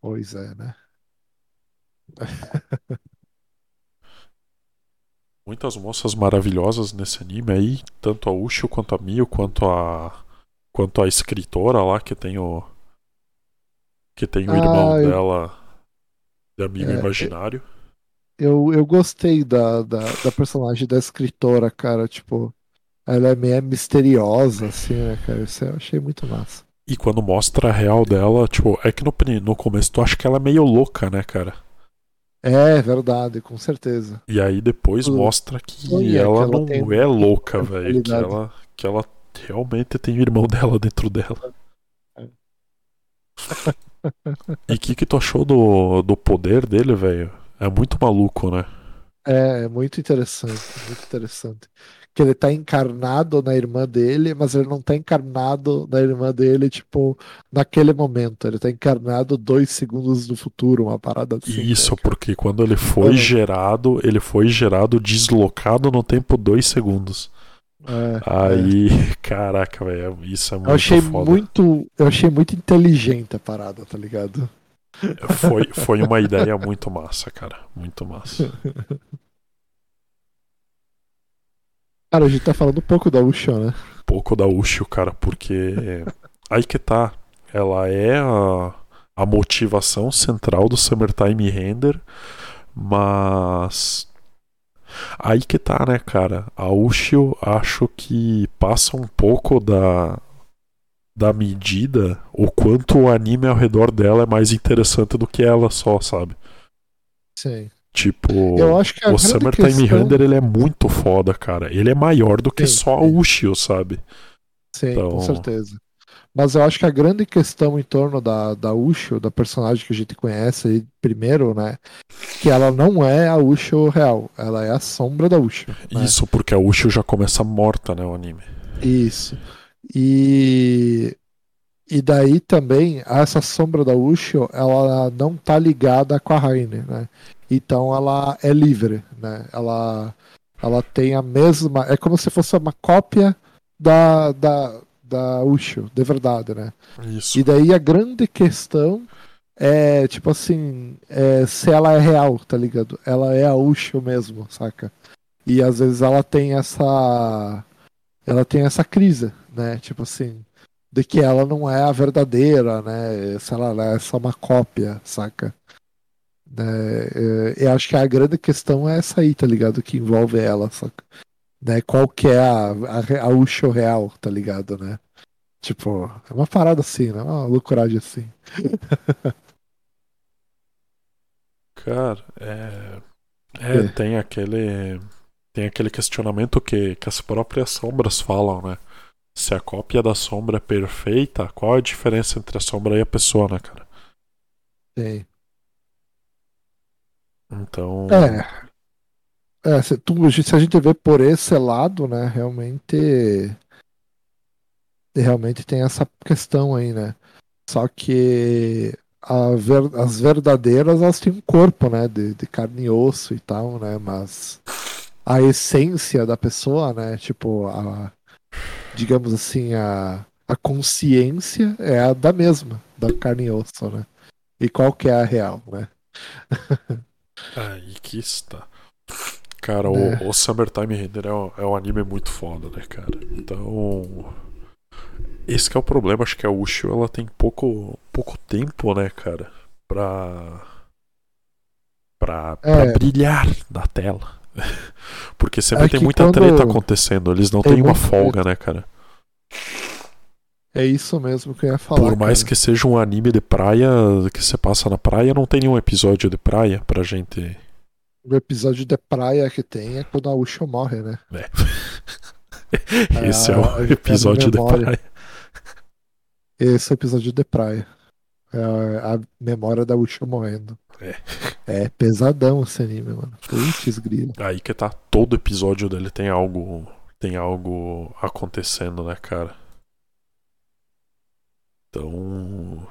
Pois é, né? Muitas moças maravilhosas nesse anime aí, tanto a Ushio quanto a Mio, quanto a quanto a escritora lá que tem o que tem o ah, irmão eu... dela de amigo é, imaginário eu, eu gostei da, da, da, personagem da escritora, cara. Tipo, ela é meio misteriosa, assim, né, cara? Isso eu achei muito massa. E quando mostra a real dela, tipo, é que no, no começo tu acha que ela é meio louca, né, cara? É, verdade, com certeza. E aí depois mostra que, é, ela, que ela não é louca, velho. Que ela, que ela realmente tem o irmão dela dentro dela. É. e o que, que tu achou do, do poder dele, velho? É muito maluco, né? É, é muito interessante, muito interessante. Que ele tá encarnado na irmã dele, mas ele não tá encarnado na irmã dele, tipo, naquele momento. Ele tá encarnado dois segundos no futuro, uma parada assim. Isso, né, porque quando ele foi é. gerado, ele foi gerado deslocado no tempo dois segundos. É, Aí, é. caraca, velho, isso é muito eu achei foda. muito, eu achei muito inteligente a parada, tá ligado? Foi, foi uma ideia muito massa, cara. Muito massa. Cara, a gente tá falando pouco da Ushio, né? Pouco da Ushio, cara, porque aí que tá. Ela é a, a motivação central do Summertime Render, mas aí que tá, né, cara? A Ushio acho que passa um pouco da da medida o quanto o anime ao redor dela é mais interessante do que ela só, sabe? Sim. Tipo, o Summertime questão... Render ele é muito foda, cara. Ele é maior do que sim, só sim. o Ushio, sabe? Sim, então... com certeza. Mas eu acho que a grande questão em torno da, da Ushio, da personagem que a gente conhece aí primeiro, né? Que ela não é a Ushio real. Ela é a sombra da Ushio. Né? Isso, porque a Ushio já começa morta, né, o anime. Isso. E e daí também essa sombra da Ushio, ela não tá ligada com a Raine, né? Então ela é livre, né? Ela ela tem a mesma, é como se fosse uma cópia da da da Ushio, de verdade, né? Isso. E daí a grande questão é, tipo assim, é, se ela é real, tá ligado? Ela é a Ushio mesmo, saca? E às vezes ela tem essa ela tem essa crise, né? Tipo assim, de que ela não é a verdadeira, né? Se ela é só uma cópia, saca? É, eu acho que a grande questão é essa aí, tá ligado? Que envolve ela, saca? Né? Qual que é a, a, a Usho real, tá ligado, né? Tipo, é uma parada assim, né? Uma loucuragem assim. Cara, é. É, é. tem aquele. Tem aquele questionamento que, que as próprias sombras falam, né? Se a cópia da sombra é perfeita, qual a diferença entre a sombra e a pessoa, né, cara? Tem. Então. É. É, se, tu, se a gente vê por esse lado, né, realmente. Realmente tem essa questão aí, né? Só que ver, as verdadeiras elas têm um corpo, né? De, de carne e osso e tal, né? Mas a essência da pessoa, né? Tipo, a, digamos assim, a, a consciência é a da mesma, da carne e osso, né? E qual que é a real, né? Aí que está. Cara, é. o, o Summertime Render é um, é um anime muito foda, né, cara? Então. Esse que é o problema, acho que a Ushio ela tem pouco, pouco tempo, né, cara? Pra. Pra, é. pra brilhar na tela. Porque sempre é tem muita quando... treta acontecendo, eles não têm uma folga, treta. né, cara? É isso mesmo que eu ia falar. Por mais cara. que seja um anime de praia, que você passa na praia, não tem nenhum episódio de praia pra gente. O episódio de praia que tem é quando a Usha morre, né? É. Esse é, é o episódio de praia. Esse é o episódio de praia. É a memória da Usha morrendo. É. É pesadão esse anime, mano. Putz, grilo. Aí que tá, todo episódio dele tem algo. Tem algo acontecendo, né, cara? Então.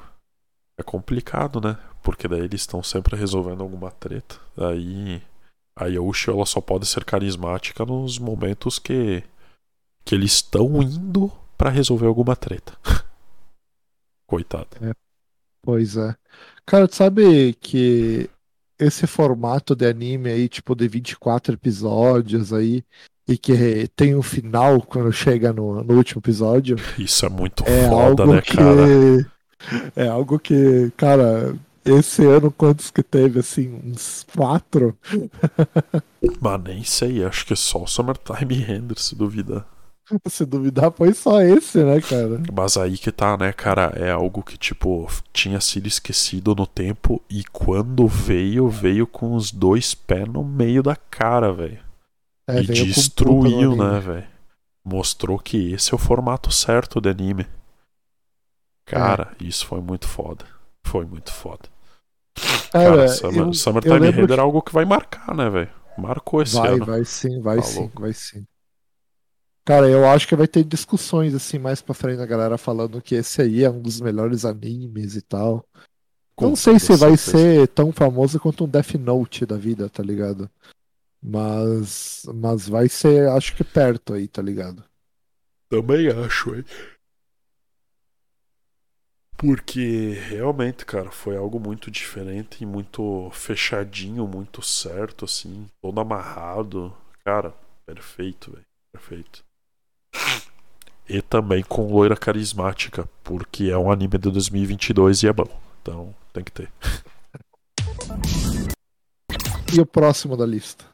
É complicado, né? Porque daí eles estão sempre resolvendo alguma treta. Aí. A Yoshi ela só pode ser carismática nos momentos que. que eles estão indo para resolver alguma treta. Coitado. É, pois é. Cara, tu sabe que esse formato de anime aí, tipo, de 24 episódios aí, e que tem um final quando chega no, no último episódio. Isso é muito é foda, né, que, cara? É algo que, cara, esse ano quantos que teve, assim, uns quatro? Mas nem sei, acho que só o Summertime Render, se duvidar. Se duvidar, foi só esse, né, cara? Mas aí que tá, né, cara? É algo que, tipo, tinha sido esquecido no tempo e quando veio, veio com os dois pés no meio da cara, velho. É, e destruiu, né, velho? Mostrou que esse é o formato certo de anime. Cara, é. isso foi muito foda. Foi muito foda. Cara, Summer, eu, Summertime Render que... é algo que vai marcar, né, velho? Marcou esse vai, ano. Vai sim, vai tá sim, louco. vai sim. Cara, eu acho que vai ter discussões assim mais pra frente a galera falando que esse aí é um dos melhores animes e tal. Com não sei se vai ser tão famoso quanto um Death Note da vida, tá ligado? Mas mas vai ser, acho que perto aí, tá ligado? Também acho, hein? Porque realmente, cara, foi algo muito diferente e muito fechadinho, muito certo, assim, todo amarrado. Cara, perfeito, velho. Perfeito. E também com loira carismática, porque é um anime de 2022 e é bom. Então tem que ter. E o próximo da lista?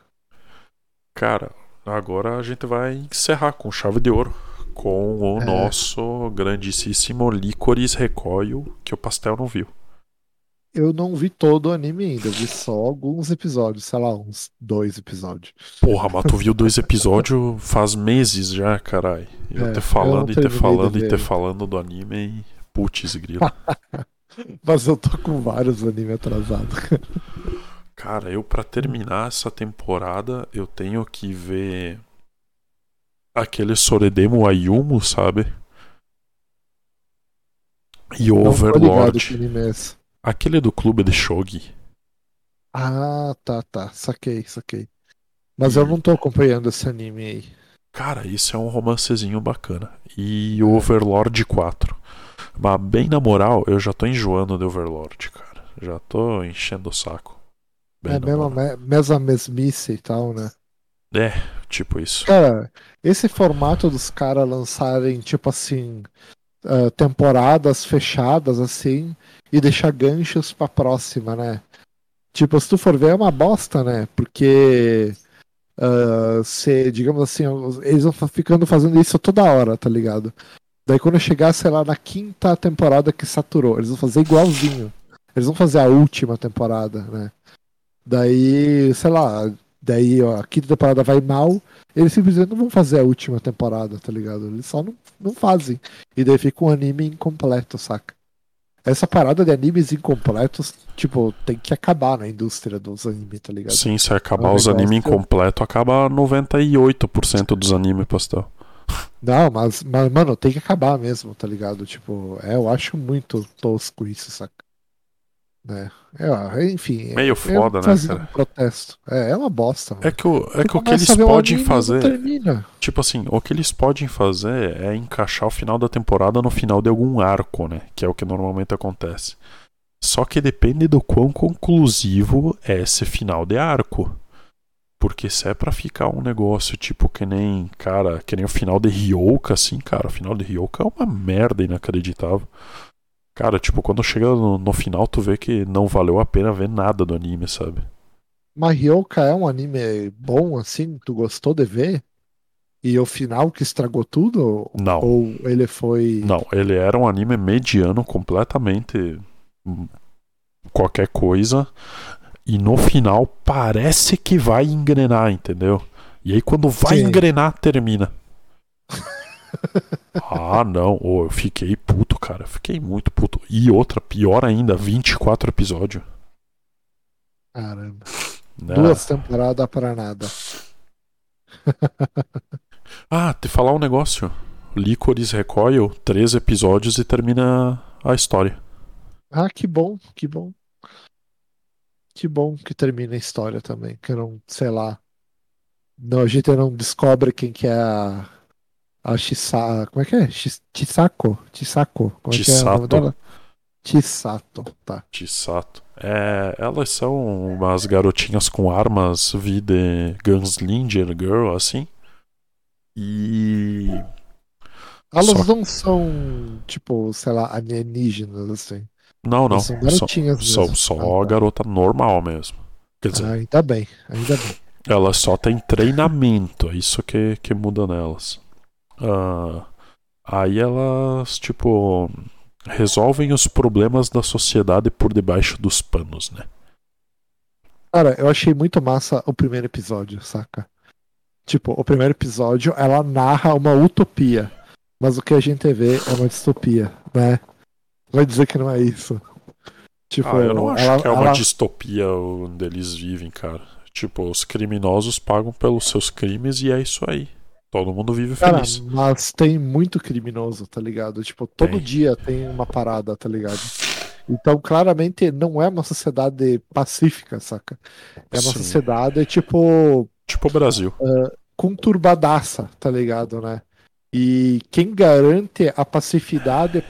Cara, agora a gente vai encerrar com chave de ouro. Com o é. nosso grandíssimo Licorice Recoil, que o Pastel não viu eu não vi todo o anime ainda, eu vi só alguns episódios, sei lá, uns dois episódios. Porra, mas tu viu dois episódios faz meses já, caralho. Eu é, te falando eu e te falando e te falando do anime e putz, grilo. mas eu tô com vários animes atrasados. Cara, eu para terminar essa temporada, eu tenho que ver aquele Soredemo Ayumu, sabe? E Não tô ligado Aquele do clube de Shogi. Ah, tá, tá. Saquei, saquei. Mas eu não tô acompanhando esse anime aí. Cara, isso é um romancezinho bacana. E o Overlord 4. Mas bem na moral, eu já tô enjoando de Overlord, cara. Já tô enchendo o saco. Bem É mesmo, me- mesma mesmice e tal, né? É, tipo isso. Cara, esse formato dos caras lançarem, tipo assim, ah, temporadas fechadas, assim, e deixar ganchos pra próxima, né? Tipo, se tu for ver, é uma bosta, né? Porque, ah, se, digamos assim, eles vão ficando fazendo isso toda hora, tá ligado? Daí quando chegar, sei lá, na quinta temporada que saturou, eles vão fazer igualzinho. Eles vão fazer a última temporada, né? Daí, sei lá, daí ó, a quinta temporada vai mal, eles simplesmente não vão fazer a última temporada, tá ligado? Eles só não, não fazem. E daí fica um anime incompleto, saca? Essa parada de animes incompletos, tipo, tem que acabar na indústria dos animes, tá ligado? Sim, se acabar É os animes incompletos, acaba 98% dos animes, pastel. Não, mas, mas, mano, tem que acabar mesmo, tá ligado? Tipo, é, eu acho muito tosco isso, saca? Né? É, enfim. Meio é- foda, é né, cara? um protesto. É, é uma bosta, mano. É que o, é que o que eles podem fazer. Tipo assim, o que eles podem fazer é encaixar o final da temporada no final de algum arco, né? Que é o que normalmente acontece. Só que depende do quão conclusivo é esse final de arco. Porque se é pra ficar um negócio tipo que nem, cara, que nem o final de Ryoka, assim, cara, o final de Ryoka é uma merda inacreditável. Cara, tipo, quando chega no, no final, tu vê que não valeu a pena ver nada do anime, sabe? Mas Ryoka é um anime bom, assim, tu gostou de ver? E o final que estragou tudo? Não. Ou ele foi. Não, ele era um anime mediano, completamente hum, qualquer coisa. E no final parece que vai engrenar, entendeu? E aí quando vai Sim. engrenar, termina. ah, não. Ô, eu fiquei puto, cara. Fiquei muito puto. E outra, pior ainda, 24 episódios. Caramba. Né? Duas temporadas para nada. Ah, te falar um negócio. Licorice Recoil, três episódios e termina a história. Ah, que bom, que bom. Que bom que termina a história também. Que não, sei lá. Não, a gente não descobre quem que é a. A Chisa... Como é que é? Chis- Chisako? Chisako. Como é que é o nome Chisato. dela? Chisato, tá. Chisato. É, elas são umas garotinhas com armas vi de Gunslinger Girl, assim. E. Elas Só- não são, tipo, sei lá, alienígenas, assim. Não, não. Elas são garotinhas só, mesmo. só Ah, tá. garota normal mesmo. Quer dizer, Ah, ainda bem, ainda bem. elas só têm treinamento, é isso que, que muda nelas. Ah, aí elas, tipo, resolvem os problemas da sociedade por debaixo dos panos, né? Cara, eu achei muito massa o primeiro episódio, saca? Tipo, o primeiro episódio, ela narra uma utopia. Mas o que a gente vê é uma distopia, né? Vai dizer que não é isso. Tipo, Ah, eu não acho ela, que é uma ela- distopia onde eles vivem, cara. Tipo, os criminosos pagam pelos seus crimes e é isso aí. Todo mundo vive Cara, feliz. mas tem muito criminoso, tá ligado? Tipo, todo Tem. dia tem uma parada, tá ligado? Então, claramente, não é uma sociedade pacífica, saca? É uma Sim. sociedade, tipo, Tipo o Brasil. conturbadaça, tá ligado, né? E quem garante a pacificidade,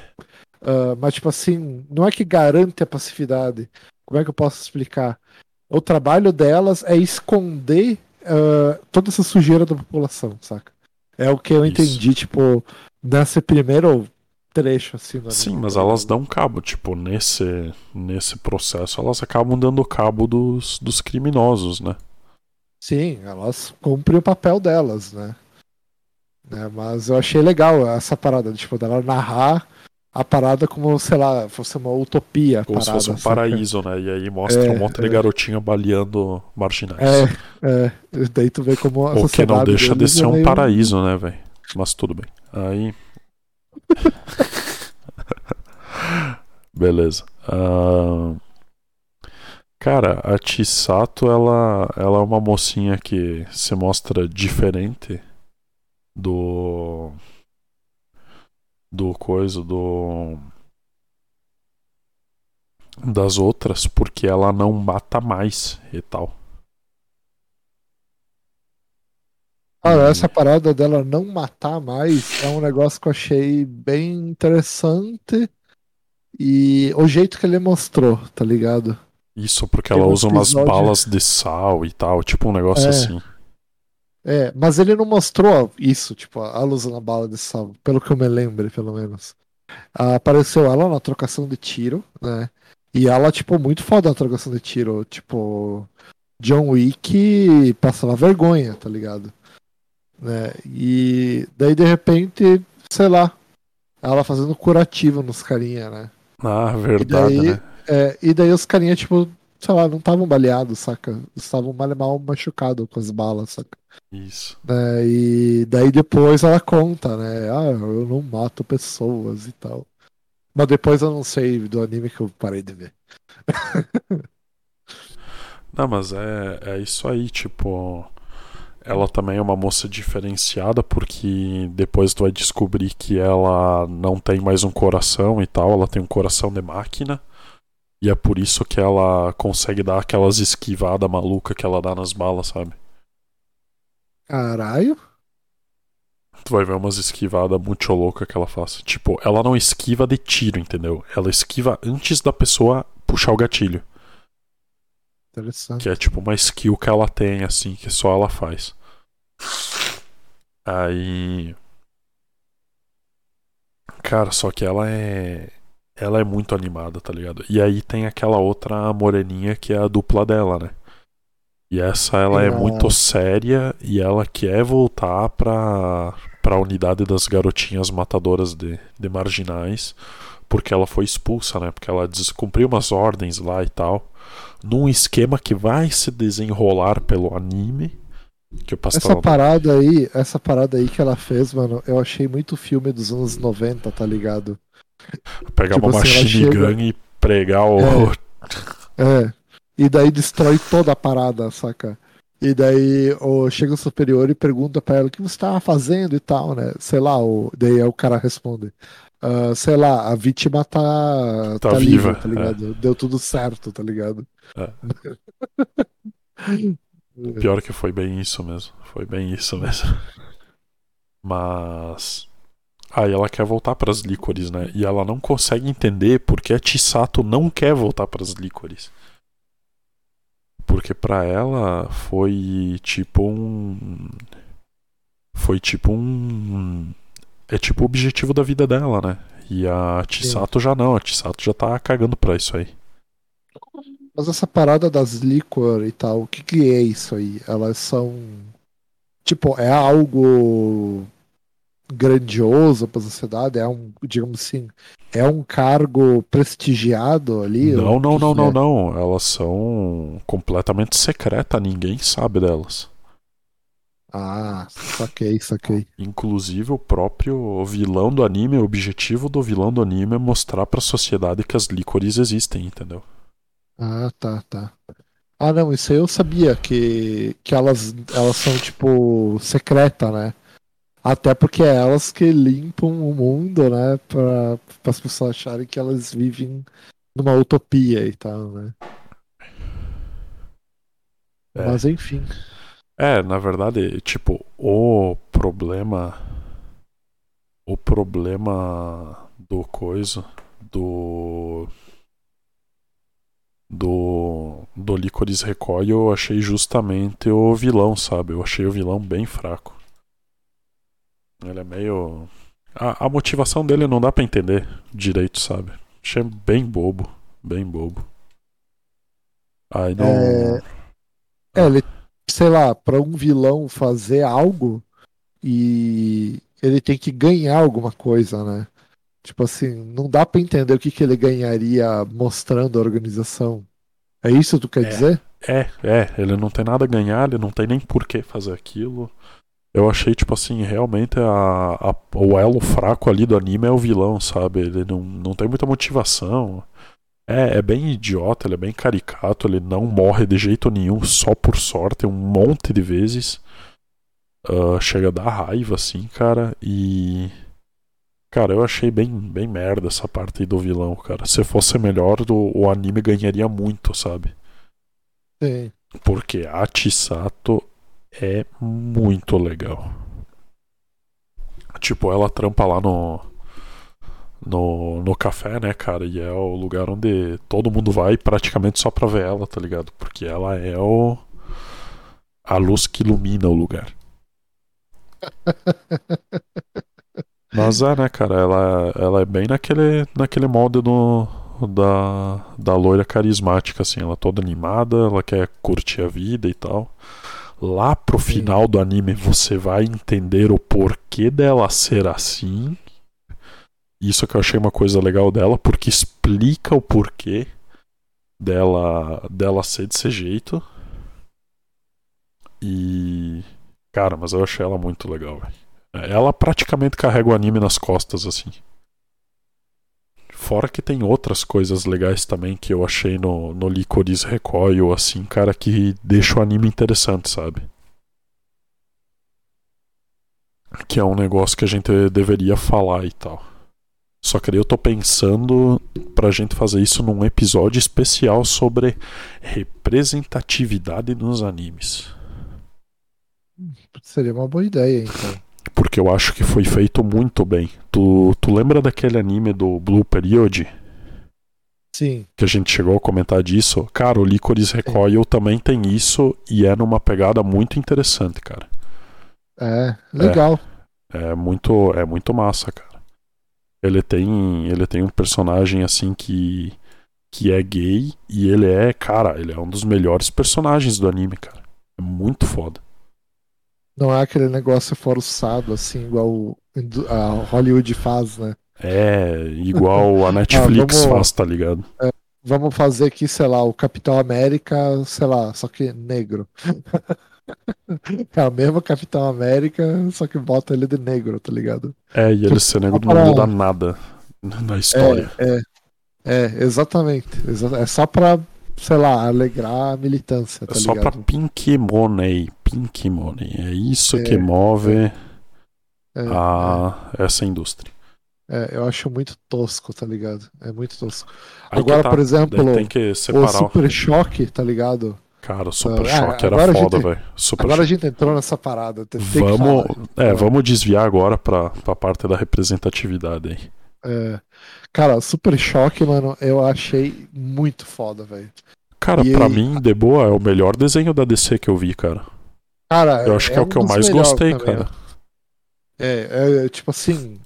ah, mas tipo assim, não é que garante a pacificidade. Como é que eu posso explicar? O trabalho delas é esconder ah, toda essa sujeira da população, saca? É o que eu Isso. entendi, tipo, nesse primeiro trecho, assim. Sim, mas elas dão cabo, tipo, nesse, nesse processo, elas acabam dando cabo dos, dos criminosos, né? Sim, elas cumprem o papel delas, né? Né, Mas eu achei legal essa parada, tipo, dela narrar a parada como, sei lá, fosse uma utopia. Como se parada, fosse um saca? paraíso, né? E aí mostra É, um monte de é. garotinha baleando marginais. É, é. Daí tu vê como a O que não deixa de deles ser é um meio- paraíso, né, velho? Mas tudo bem. Aí. Beleza. Ah, Cara, a Chisato, ela, ela é uma mocinha que se mostra diferente do do coisa do das outras porque ela não mata mais e tal. Cara, essa parada dela não matar mais é um negócio que eu achei bem interessante e o jeito que ele mostrou, tá ligado? Isso, porque ela usa umas balas de sal e tal, tipo um negócio é. assim. É, mas ele não mostrou isso, tipo, a luz na bala de sal, pelo que eu me lembro, pelo menos. Apareceu ela na trocação de tiro, né? E ela, tipo, muito foda na trocação de tiro. Tipo, John Wick passava vergonha, tá ligado? Né? E daí, de repente, sei lá, ela fazendo curativo nos carinha, né? Ah, verdade, e daí, né? É, e daí os carinha, tipo, sei lá, não estavam baleados, saca? Estavam mal mal machucados com as balas, saca? Isso. Né? E daí depois ela conta, né? Ah, eu não mato pessoas e tal. Mas depois eu não sei do anime que eu parei de ver. não, mas é, é isso aí, tipo. Ela também é uma moça diferenciada porque depois tu vai descobrir que ela não tem mais um coração e tal, ela tem um coração de máquina. E é por isso que ela consegue dar aquelas esquivadas malucas que ela dá nas balas, sabe? Caralho. Tu vai ver umas esquivadas muito loucas que ela faz. Tipo, ela não esquiva de tiro, entendeu? Ela esquiva antes da pessoa puxar o gatilho. Interessante. Que é tipo uma skill que ela tem, assim, que só ela faz. Aí. Cara, só que ela é. Ela é muito animada, tá ligado? E aí tem aquela outra moreninha que é a dupla dela, né? E essa ela é muito séria e ela quer voltar pra, pra unidade das garotinhas matadoras de, de marginais, porque ela foi expulsa, né? Porque ela descumpriu umas ordens lá e tal, num esquema que vai se desenrolar pelo anime. Que eu essa parada aí, essa parada aí que ela fez, mano, eu achei muito filme dos anos 90, tá ligado? Pegar tipo uma assim, chega... e pregar o. É, é, e daí destrói toda a parada, saca? E daí o, chega o superior e pergunta para ela o que você estava fazendo e tal, né? Sei lá, o, daí o cara responde. Uh, sei lá, a vítima tá, tá, tá viva, tá ligado? É. Deu tudo certo, tá ligado? É. Pior que foi bem isso mesmo. Foi bem isso mesmo. Mas. Aí ela quer voltar para as líquores, né? E ela não consegue entender porque a Tisato não quer voltar para as líquores. Porque para ela foi tipo um. Foi tipo um. É tipo o objetivo da vida dela, né? E a Chisato já não, a Chisato já tá cagando pra isso aí. Mas essa parada das licor e tal, o que, que é isso aí? Elas são. Tipo, é algo grandioso para a sociedade? É um, digamos assim, é um cargo prestigiado ali? Não, não, não, não, é? não. Elas são completamente secretas, ninguém sabe delas. Ah, saquei, saquei. Inclusive o próprio vilão do anime, o objetivo do vilão do anime é mostrar para a sociedade que as líquores existem, entendeu? Ah, tá, tá. Ah, não, isso aí eu sabia que, que elas, elas são tipo secreta, né? Até porque é elas que limpam o mundo, né? Para as pessoas acharem que elas vivem numa utopia e tal, né? É. Mas enfim. É, na verdade, tipo, o problema. O problema do coisa. Do. Do. Do Licorice Recoil eu achei justamente o vilão, sabe? Eu achei o vilão bem fraco. Ele é meio. A, a motivação dele não dá para entender direito, sabe? Achei bem bobo. Bem bobo. Aí não. É, é ele, sei lá, pra um vilão fazer algo e ele tem que ganhar alguma coisa, né? Tipo assim, não dá para entender o que, que ele ganharia mostrando a organização. É isso que tu quer é, dizer? É, é. Ele não tem nada a ganhar, ele não tem nem por que fazer aquilo. Eu achei, tipo assim, realmente a, a, o elo fraco ali do anime é o vilão, sabe? Ele não, não tem muita motivação. É, é bem idiota, ele é bem caricato, ele não morre de jeito nenhum, só por sorte, um monte de vezes. Uh, chega a dar raiva, assim, cara, e. Cara, eu achei bem, bem merda essa parte aí do vilão, cara. Se fosse melhor, o, o anime ganharia muito, sabe? Sim. Porque a Chisato é muito legal. Tipo, ela trampa lá no. No, no café, né, cara? E é o lugar onde todo mundo vai praticamente só pra ver ela, tá ligado? Porque ela é o. A luz que ilumina o lugar. Mas é, né, cara? Ela, ela é bem naquele, naquele molde do, da, da loira carismática, assim. Ela é toda animada, ela quer curtir a vida e tal. Lá pro final do anime você vai entender o porquê dela ser assim. Isso que eu achei uma coisa legal dela, porque explica o porquê dela, dela ser desse jeito. E. Cara, mas eu achei ela muito legal. Ela praticamente carrega o anime nas costas, assim. Fora que tem outras coisas legais também que eu achei no, no Licorice Recoil, assim, cara, que deixa o anime interessante, sabe? Que é um negócio que a gente deveria falar e tal. Só que eu tô pensando pra gente fazer isso num episódio especial sobre representatividade nos animes. Seria uma boa ideia, então porque eu acho que foi feito muito bem. Tu, tu lembra daquele anime do Blue Period? Sim. Que a gente chegou a comentar disso. Cara, o Licorice Recoil Sim. também tem isso e é numa pegada muito interessante, cara. É, legal. É, é muito, é muito massa, cara. Ele tem, ele tem um personagem assim que que é gay e ele é, cara, ele é um dos melhores personagens do anime, cara. É muito foda. Não é aquele negócio forçado, assim, igual a Hollywood faz, né? É, igual a Netflix ah, vamos, faz, tá ligado? É, vamos fazer aqui, sei lá, o Capitão América, sei lá, só que negro. É o mesmo Capitão América, só que bota ele de negro, tá ligado? É, e ele ser negro não muda nada na história. É, é, é, exatamente. É só pra, sei lá, alegrar a militância, tá é só ligado? pra pink money, pink money. É isso é, que move é, é, a, essa indústria. É, eu acho muito tosco, tá ligado? É muito tosco. Aí agora, tá, por exemplo, o Super. Choque, tá ligado? Cara, o Super uh, Choque era foda, velho. Agora a gente entrou nessa parada. vamos, é, vamos desviar agora pra, pra parte da representatividade aí. É, cara, Super Choque, mano, eu achei muito foda, velho. Cara, e pra mim, de boa, é o melhor desenho da DC que eu vi, cara. Cara, eu acho é que é, o que eu mais gostei, também. cara. É, é, tipo assim.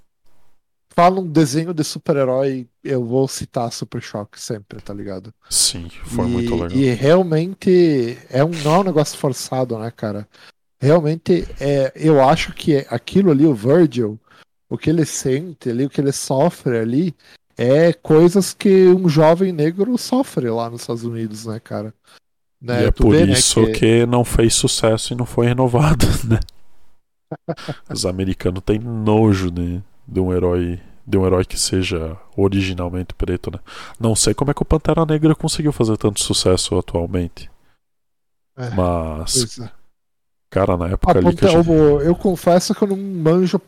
Fala um desenho de super-herói, eu vou citar Super Choque sempre, tá ligado? Sim, foi e, muito legal. E realmente é um, não é um negócio forçado, né, cara? Realmente, é, eu acho que aquilo ali, o Virgil, o que ele sente ali, o que ele sofre ali, é coisas que um jovem negro sofre lá nos Estados Unidos, né, cara? Né? E é por vê, né, isso né, que... que... não fez sucesso e não foi renovado, né? Os americanos têm nojo de, de um herói de um herói que seja originalmente preto, né? Não sei como é que o Pantera Negra conseguiu fazer tanto sucesso atualmente. É, Mas. É. Cara, na época ali. gente... eu, eu confesso que eu não manjo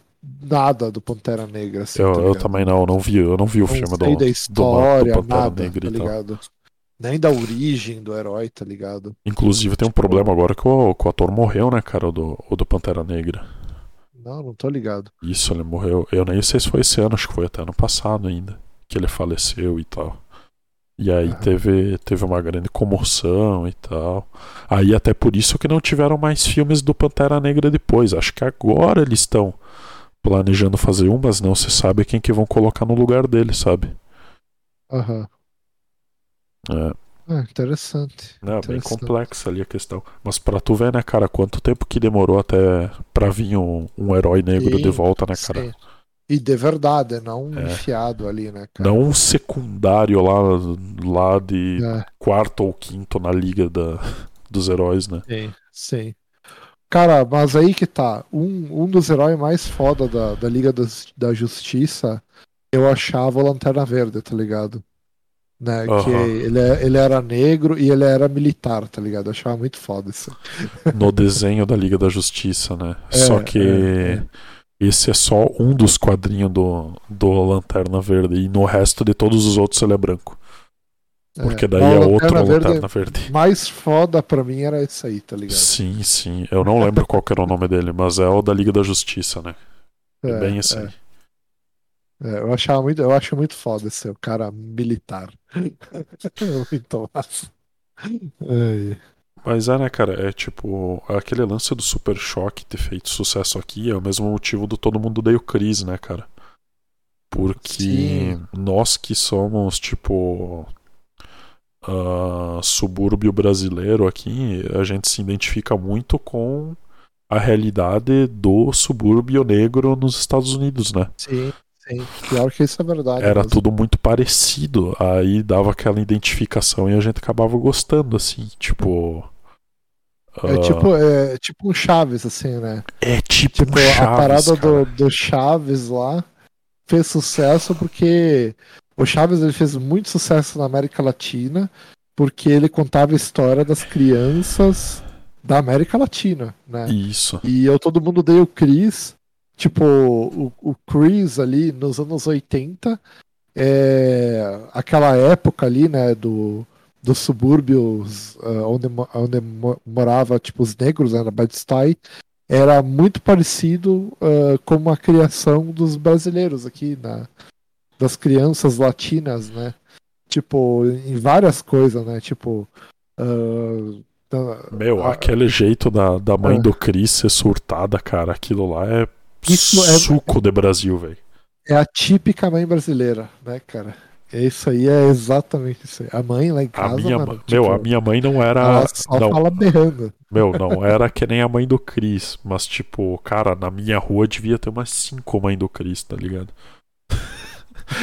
nada do Pantera Negra. Assim, eu, tá eu também não, eu não vi, eu não vi o não filme do, da história, do, do Pantera nada, Negra tá? Nem da origem do herói, tá ligado? Inclusive tem um problema agora que o, que o ator morreu, né, cara? O do, o do Pantera Negra. Não, não tô ligado. Isso, ele morreu. Eu nem sei se foi esse ano, acho que foi até ano passado ainda. Que ele faleceu e tal. E aí ah. teve, teve uma grande comoção e tal. Aí até por isso que não tiveram mais filmes do Pantera Negra depois. Acho que agora eles estão planejando fazer um, mas não se sabe quem que vão colocar no lugar dele, sabe? Aham. É. Ah, interessante. É, interessante. bem complexa ali a questão. Mas pra tu ver, né, cara, quanto tempo que demorou até pra vir um, um herói negro sim, de volta, né, cara? Sim. E de verdade, não um é. enfiado ali, né, cara? Não um secundário lá, lá de é. quarto ou quinto na liga da, dos heróis, né? Sim, sim. Cara, mas aí que tá. Um, um dos heróis mais foda da, da Liga das, da Justiça, eu achava o Lanterna Verde, tá ligado? Né? Aham. Que ele, é- ele era negro e ele era militar, tá ligado? Eu achava muito foda isso. No desenho da Liga da Justiça, né? É, só que é, é. esse é só um dos quadrinhos do, do Lanterna Verde. E no resto de todos os outros ele é branco. Porque daí é o outro Lanterna Verde Lanterna Verde. mais foda pra mim era esse aí, tá ligado? Sim, sim. Eu não lembro qual era o nome dele, mas é o da Liga da Justiça, né? É, bem esse aí. É, eu achava muito, eu acho muito foda esse o cara militar. muito massa. Ai, Mas é, né, cara? É tipo, aquele lance do Super Choque ter feito sucesso aqui é o mesmo motivo do Todo Mundo o Chris, né, cara? Porque Sim. nós que somos, tipo, ah, subúrbio brasileiro aqui, a gente se identifica muito com a realidade do subúrbio negro nos Estados Unidos, né? sim, sim. Pior que isso é verdade. Era mesmo. tudo muito parecido, aí dava aquela identificação e a gente acabava gostando, assim, tipo. É ah, tipo, é tipo um Chaves, assim, né? é tipo, Tipo, um Chaves, a parada do, do Chaves lá fez sucesso porque o Chaves ele fez muito sucesso na América Latina porque ele contava a história das crianças da América Latina, né? Isso. E eu todo mundo dei o Chris, tipo, o, o Chris ali nos anos 80, é, aquela época ali, né, do, dos subúrbios ah, onde, onde mo- morava, tipo, os negros, né, na Bed-Stuy, era muito parecido ah, com a criação dos brasileiros aqui, na, das crianças latinas, né? Tipo, em várias coisas, né? Tipo. da- Meu, aquele jeito da, da mãe É. do Chris ser surtada, cara, aquilo lá é Isso é- suco de Brasil, velho. É a típica mãe brasileira, né, cara? Isso aí é exatamente isso aí. A mãe lá em A casa, minha, mano, tipo, meu, a minha mãe não era. ela só não, fala berrando. meu, não era que nem a mãe do Chris, mas tipo, cara, na minha rua devia ter umas cinco mães do Chris, tá ligado?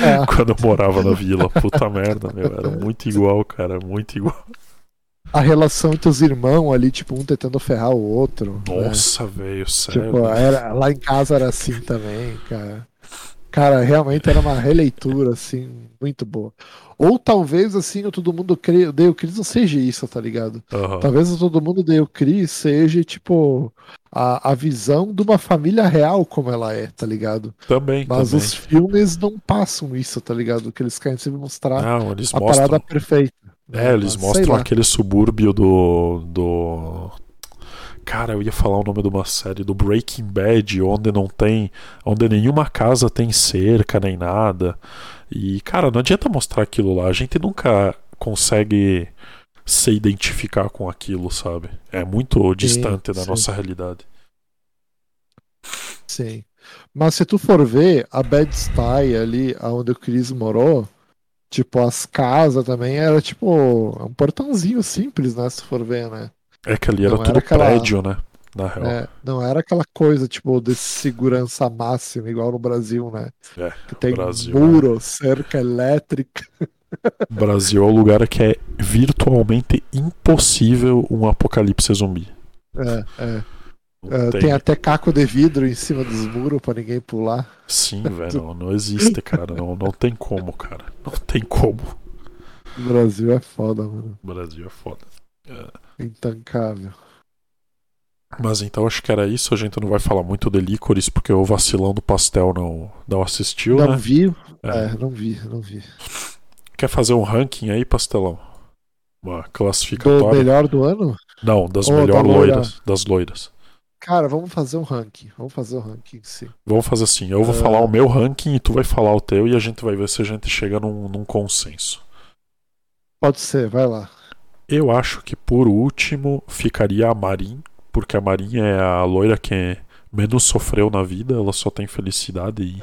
É, Quando eu morava na vila, puta merda, meu, era muito igual, cara, muito igual. A relação entre os irmãos ali, tipo, um tentando ferrar o outro. né? Nossa, velho, sério. Tipo, era, lá em casa era assim também, cara. Cara, realmente era uma releitura, assim, muito boa. Ou talvez, assim, o Todo Mundo Cri- Odeia o Chris não seja isso, tá ligado? Aham. Talvez o Todo Mundo Odeia o Chris seja, tipo, a, a visão de uma família real como ela é, tá ligado? Também, Mas também. os filmes não passam isso, tá ligado? Que eles querem sempre mostrar Não, a mostram. parada perfeita. É, eles sei mostram lá. aquele subúrbio do. do. Cara, eu ia falar o nome de uma série, do Breaking Bad, onde não tem. onde nenhuma casa tem cerca nem nada. E, cara, não adianta mostrar aquilo lá. A gente nunca consegue se identificar com aquilo, sabe? É muito distante da sim. nossa realidade. Sim. Mas se tu for ver, a Bed-Stuy ali, onde o Chris morou, tipo, as casas também era tipo um portãozinho simples, né? Se for ver, né? É que ali era Não tudo era aquela- prédio, né? Na real. É, não era aquela coisa, tipo, de segurança máxima, igual no Brasil, né? É, Que tem Brasil, muro, cerca elétrica. O Brasil é o lugar que é virtualmente impossível um apocalipse zumbi. É, é. É, tem. tem até caco de vidro em cima dos muros pra ninguém pular. Sim, velho, não, não existe, cara. Não, não tem como, cara. Não tem como. O Brasil é foda, mano. O Brasil é foda. Intancável. Mas então acho que era isso. A gente não vai falar muito de Licorice porque o vacilão do pastel não, não assistiu, Não né? vi? É. É, não vi, não vi. Quer fazer um ranking aí, pastelão? Uma Do classificatória? melhor do ano? Não, das da melhores loira? loiras. Das loiras. Cara, vamos fazer um ranking. Vamos fazer um ranking, sim. Vamos fazer assim, eu vou É. falar o meu ranking e tu vai falar o teu e a gente vai ver se a gente chega num, num consenso. Pode ser, vai lá. Eu acho que por último ficaria a Marin, porque a Marin é a loira que menos sofreu na vida, ela só tem felicidade e,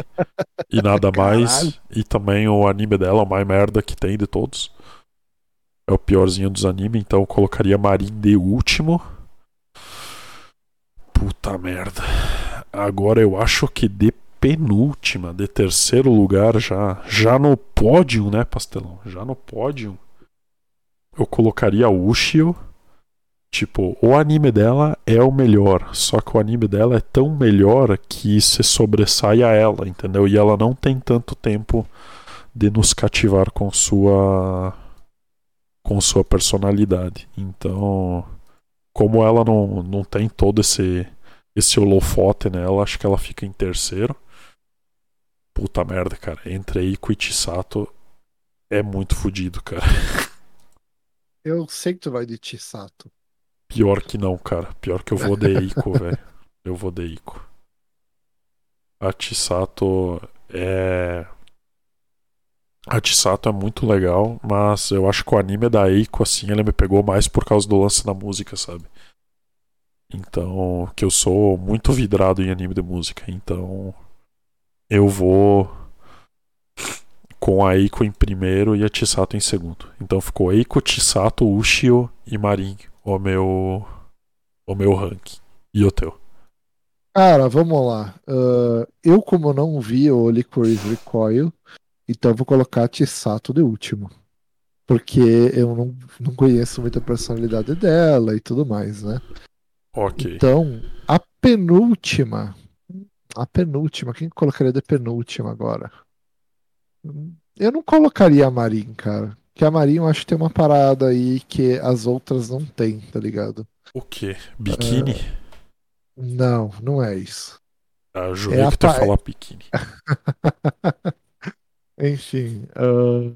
e nada mais. Caralho. E também o anime dela, é a mais merda que tem de todos. É o piorzinho dos animes, então eu colocaria a Marin de último. Puta merda. Agora eu acho que de penúltima, de terceiro lugar já, já no pódio, né, Pastelão? Já no pódio eu colocaria o Ushio. Tipo, o anime dela é o melhor, só que o anime dela é tão melhor que se sobressai a ela, entendeu? E ela não tem tanto tempo de nos cativar com sua com sua personalidade. Então, como ela não, não tem todo esse esse holofote nela, acho que ela fica em terceiro. Puta merda, cara. Entre Eiko e Chisato é muito fodido, cara. Eu sei que tu vai de Chisato. Pior que não, cara. Pior que eu vou de Eiko, velho. Eu vou de Eiko. A Chisato é. A Chisato é muito legal, mas eu acho que o anime da Eiko, assim, ele me pegou mais por causa do lance da música, sabe? Então, que eu sou muito vidrado em anime de música, então eu vou com a Eiko em primeiro e a Chisato em segundo. Então ficou Eiko, Chisato, Ushio e Marin o meu o meu ranking. E o teu? Cara, vamos lá. Uh, eu, como não vi o Licorice Recoil, então vou colocar Chisato de último. Porque eu não, não conheço muita personalidade dela e tudo mais, né? Ok. Então, a penúltima. A penúltima. Quem colocaria de penúltima agora? Eu não colocaria a Marin, cara. Que a Marin eu acho que tem uma parada aí que as outras não tem, tá ligado? O quê? Biquíni? Uh, não, não é isso. Ah, eu jurei é que tu ia falar biquíni. Enfim. Uh,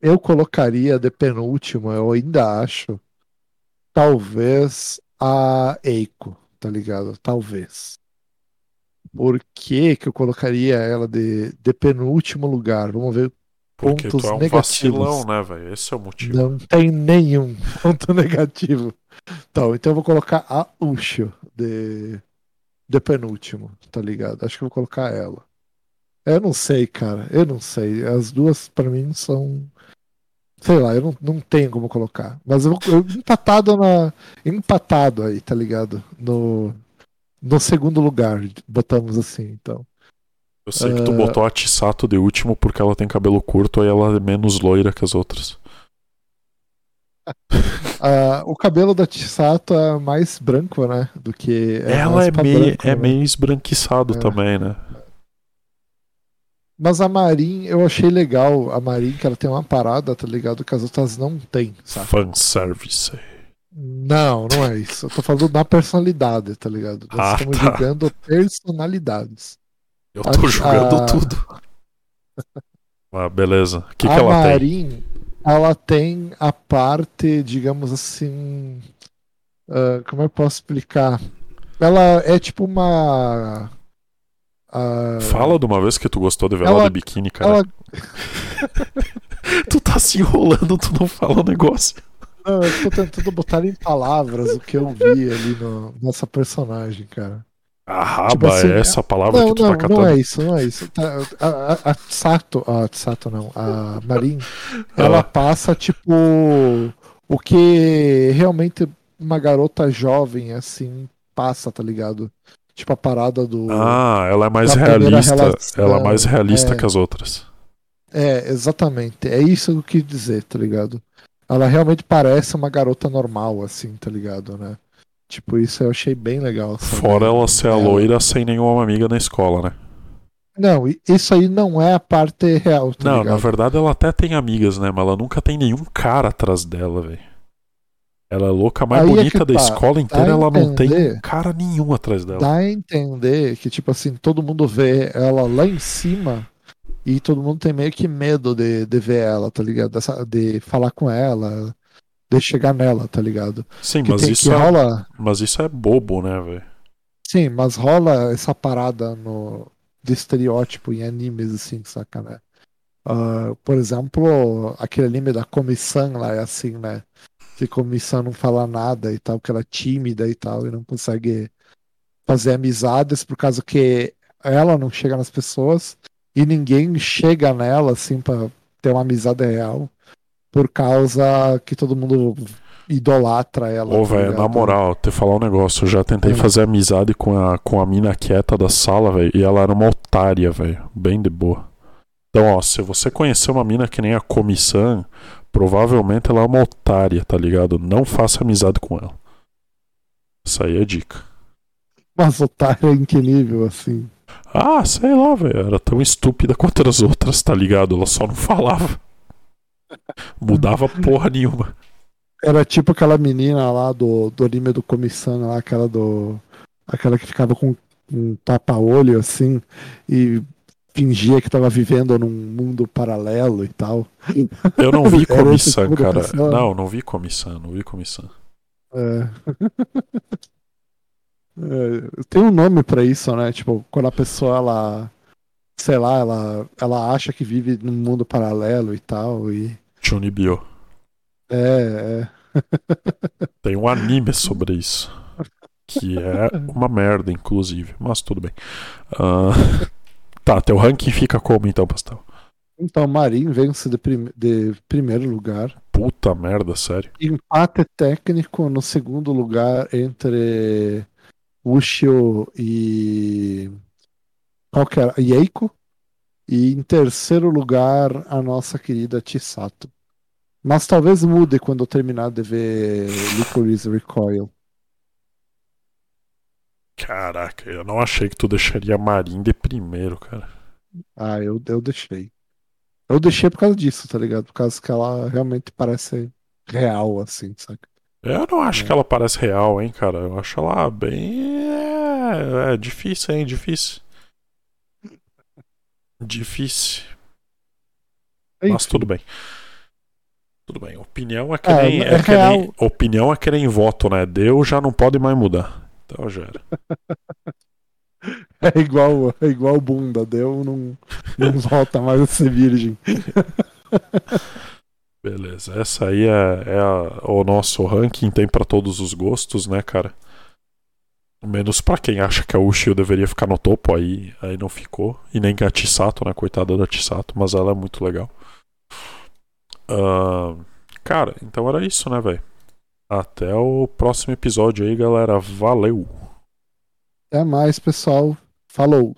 eu colocaria de penúltima, eu ainda acho. Talvez a Eiko, tá ligado? Talvez. Por que, que eu colocaria ela de, de penúltimo lugar? Vamos ver Porque pontos tu é um negativos. vacilão, né, velho? Esse é o motivo. Não tem nenhum ponto negativo. Então, então eu vou colocar a Ushio de, de penúltimo, tá ligado? Acho que eu vou colocar ela. Eu não sei, cara. Eu não sei. As duas, para mim, são Sei lá, eu não, não tenho como colocar. Mas eu, eu empatado na. Empatado aí, tá ligado? No, no segundo lugar, botamos assim, então. Eu sei que tu botou a Tisato de último porque ela tem cabelo curto e ela é menos loira que as outras. uh, o cabelo da Tisato é mais branco, né? Do que. É ela é meio, branco, é né? meio esbranquiçado é. também, né? Mas a Marin, eu achei legal. A Marin, que ela tem uma parada, tá ligado? Que as outras não tem, sabe? Fanservice. Não, não é isso. Eu tô falando da personalidade, tá ligado? Nós ah, estamos tá. julgando personalidades. Eu tô a, julgando a... tudo. ah, beleza. O que, que ela Marin, tem? ela tem a parte, digamos assim. Uh, como eu posso explicar? Ela é tipo uma Uh... Fala de uma vez que tu gostou de ver ela, de biquíni, cara. Ela... tu tá se enrolando, tu não fala o negócio. Não, eu tô tentando botar em palavras o que eu vi ali no, nessa personagem, cara. A raba tipo assim, é essa palavra não, que tu não, tá catando? Não é isso, não é isso. Tá, a, a, a Sato, a Sato não, a Marin, ela passa tipo o que realmente uma garota jovem assim passa, tá ligado? Tipo a parada do. Ah, ela é mais realista. Relação, ela é mais realista é, que as outras. É, exatamente. É isso que eu quis dizer, tá ligado? Ela realmente parece uma garota normal, assim, tá ligado, né? Tipo, isso eu achei bem legal. Sabe? Fora ela ser a loira sem nenhuma amiga na escola, né? Não, isso aí não é a parte real. Tá não, ligado? na verdade ela até tem amigas, né? Mas ela nunca tem nenhum cara atrás dela, velho. Ela é louca, a mais Aí é bonita é da tá. escola inteira, ela não tem cara nenhum atrás dela. Dá a entender que, tipo assim, todo mundo vê ela lá em cima e todo mundo tem meio que medo de, de ver ela, tá ligado? Dessa, de falar com ela, de chegar nela, tá ligado? Sim, mas isso, é, rola... mas isso é bobo, né, velho? Sim, mas rola essa parada no, de estereótipo em animes, assim, saca, né? Uh, por exemplo, aquele anime da comissão lá é assim, né? Que começa a não falar nada e tal, que ela é tímida e tal, e não consegue fazer amizades por causa que ela não chega nas pessoas e ninguém chega nela assim para ter uma amizade real por causa que todo mundo idolatra ela. Ô, tá velho, na moral, te falar um negócio, eu já tentei é. fazer amizade com a, com a mina quieta da sala, velho, e ela era uma otária, velho, bem de boa. Então, ó, se você conhecer uma mina que nem a Comissão, provavelmente ela é uma otária, tá ligado? Não faça amizade com ela. Essa aí é a dica. Mas otária em que nível, assim? Ah, sei lá, velho. Era tão estúpida quanto as outras, tá ligado? Ela só não falava. Mudava porra nenhuma. Era tipo aquela menina lá do, do anime do Comissão, lá, aquela do. Aquela que ficava com um tapa-olho assim e fingia que tava vivendo num mundo paralelo e tal. Eu não vi comissão, cara. Não, não vi comissão, não vi comissão. É. é. Tem um nome para isso, né? Tipo, quando a pessoa ela sei lá, ela, ela acha que vive num mundo paralelo e tal e Chunibyo. É, é. Tem um anime sobre isso. Que é uma merda, inclusive. Mas tudo bem. Uh... Tá, teu ranking fica como então, Pastel? Então, Marinho vence de, prim de primeiro lugar. Puta merda, sério. Empate técnico no segundo lugar entre Ushio e. Qual que era? Yeiko. E em terceiro lugar, a nossa querida Chisato. Mas talvez mude quando eu terminar de ver Licorice Recoil. Caraca, eu não achei que tu deixaria a Marin de primeiro, cara. Ah, eu, eu deixei. Eu deixei por causa disso, tá ligado? Por causa que ela realmente parece real, assim, sabe? Eu não acho é. que ela parece real, hein, cara. Eu acho ela bem. É, é difícil, hein? Difícil. Difícil. Enfim. Mas tudo bem. Tudo bem. Opinião é que é, nem. É, é que nem opinião é que nem voto, né? Deus já não pode mais mudar. Então já era. É igual, é igual bunda, deu, não, não volta mais a ser virgem. Beleza, essa aí é, é a, o nosso ranking, tem para todos os gostos, né, cara? Menos para quem acha que a Ushio deveria ficar no topo, aí, aí não ficou. E nem a Tisato, né? Coitada da Tisato, mas ela é muito legal. Uh, cara, então era isso, né, velho? Até o próximo episódio aí, galera. Valeu! Até mais, pessoal. Falou!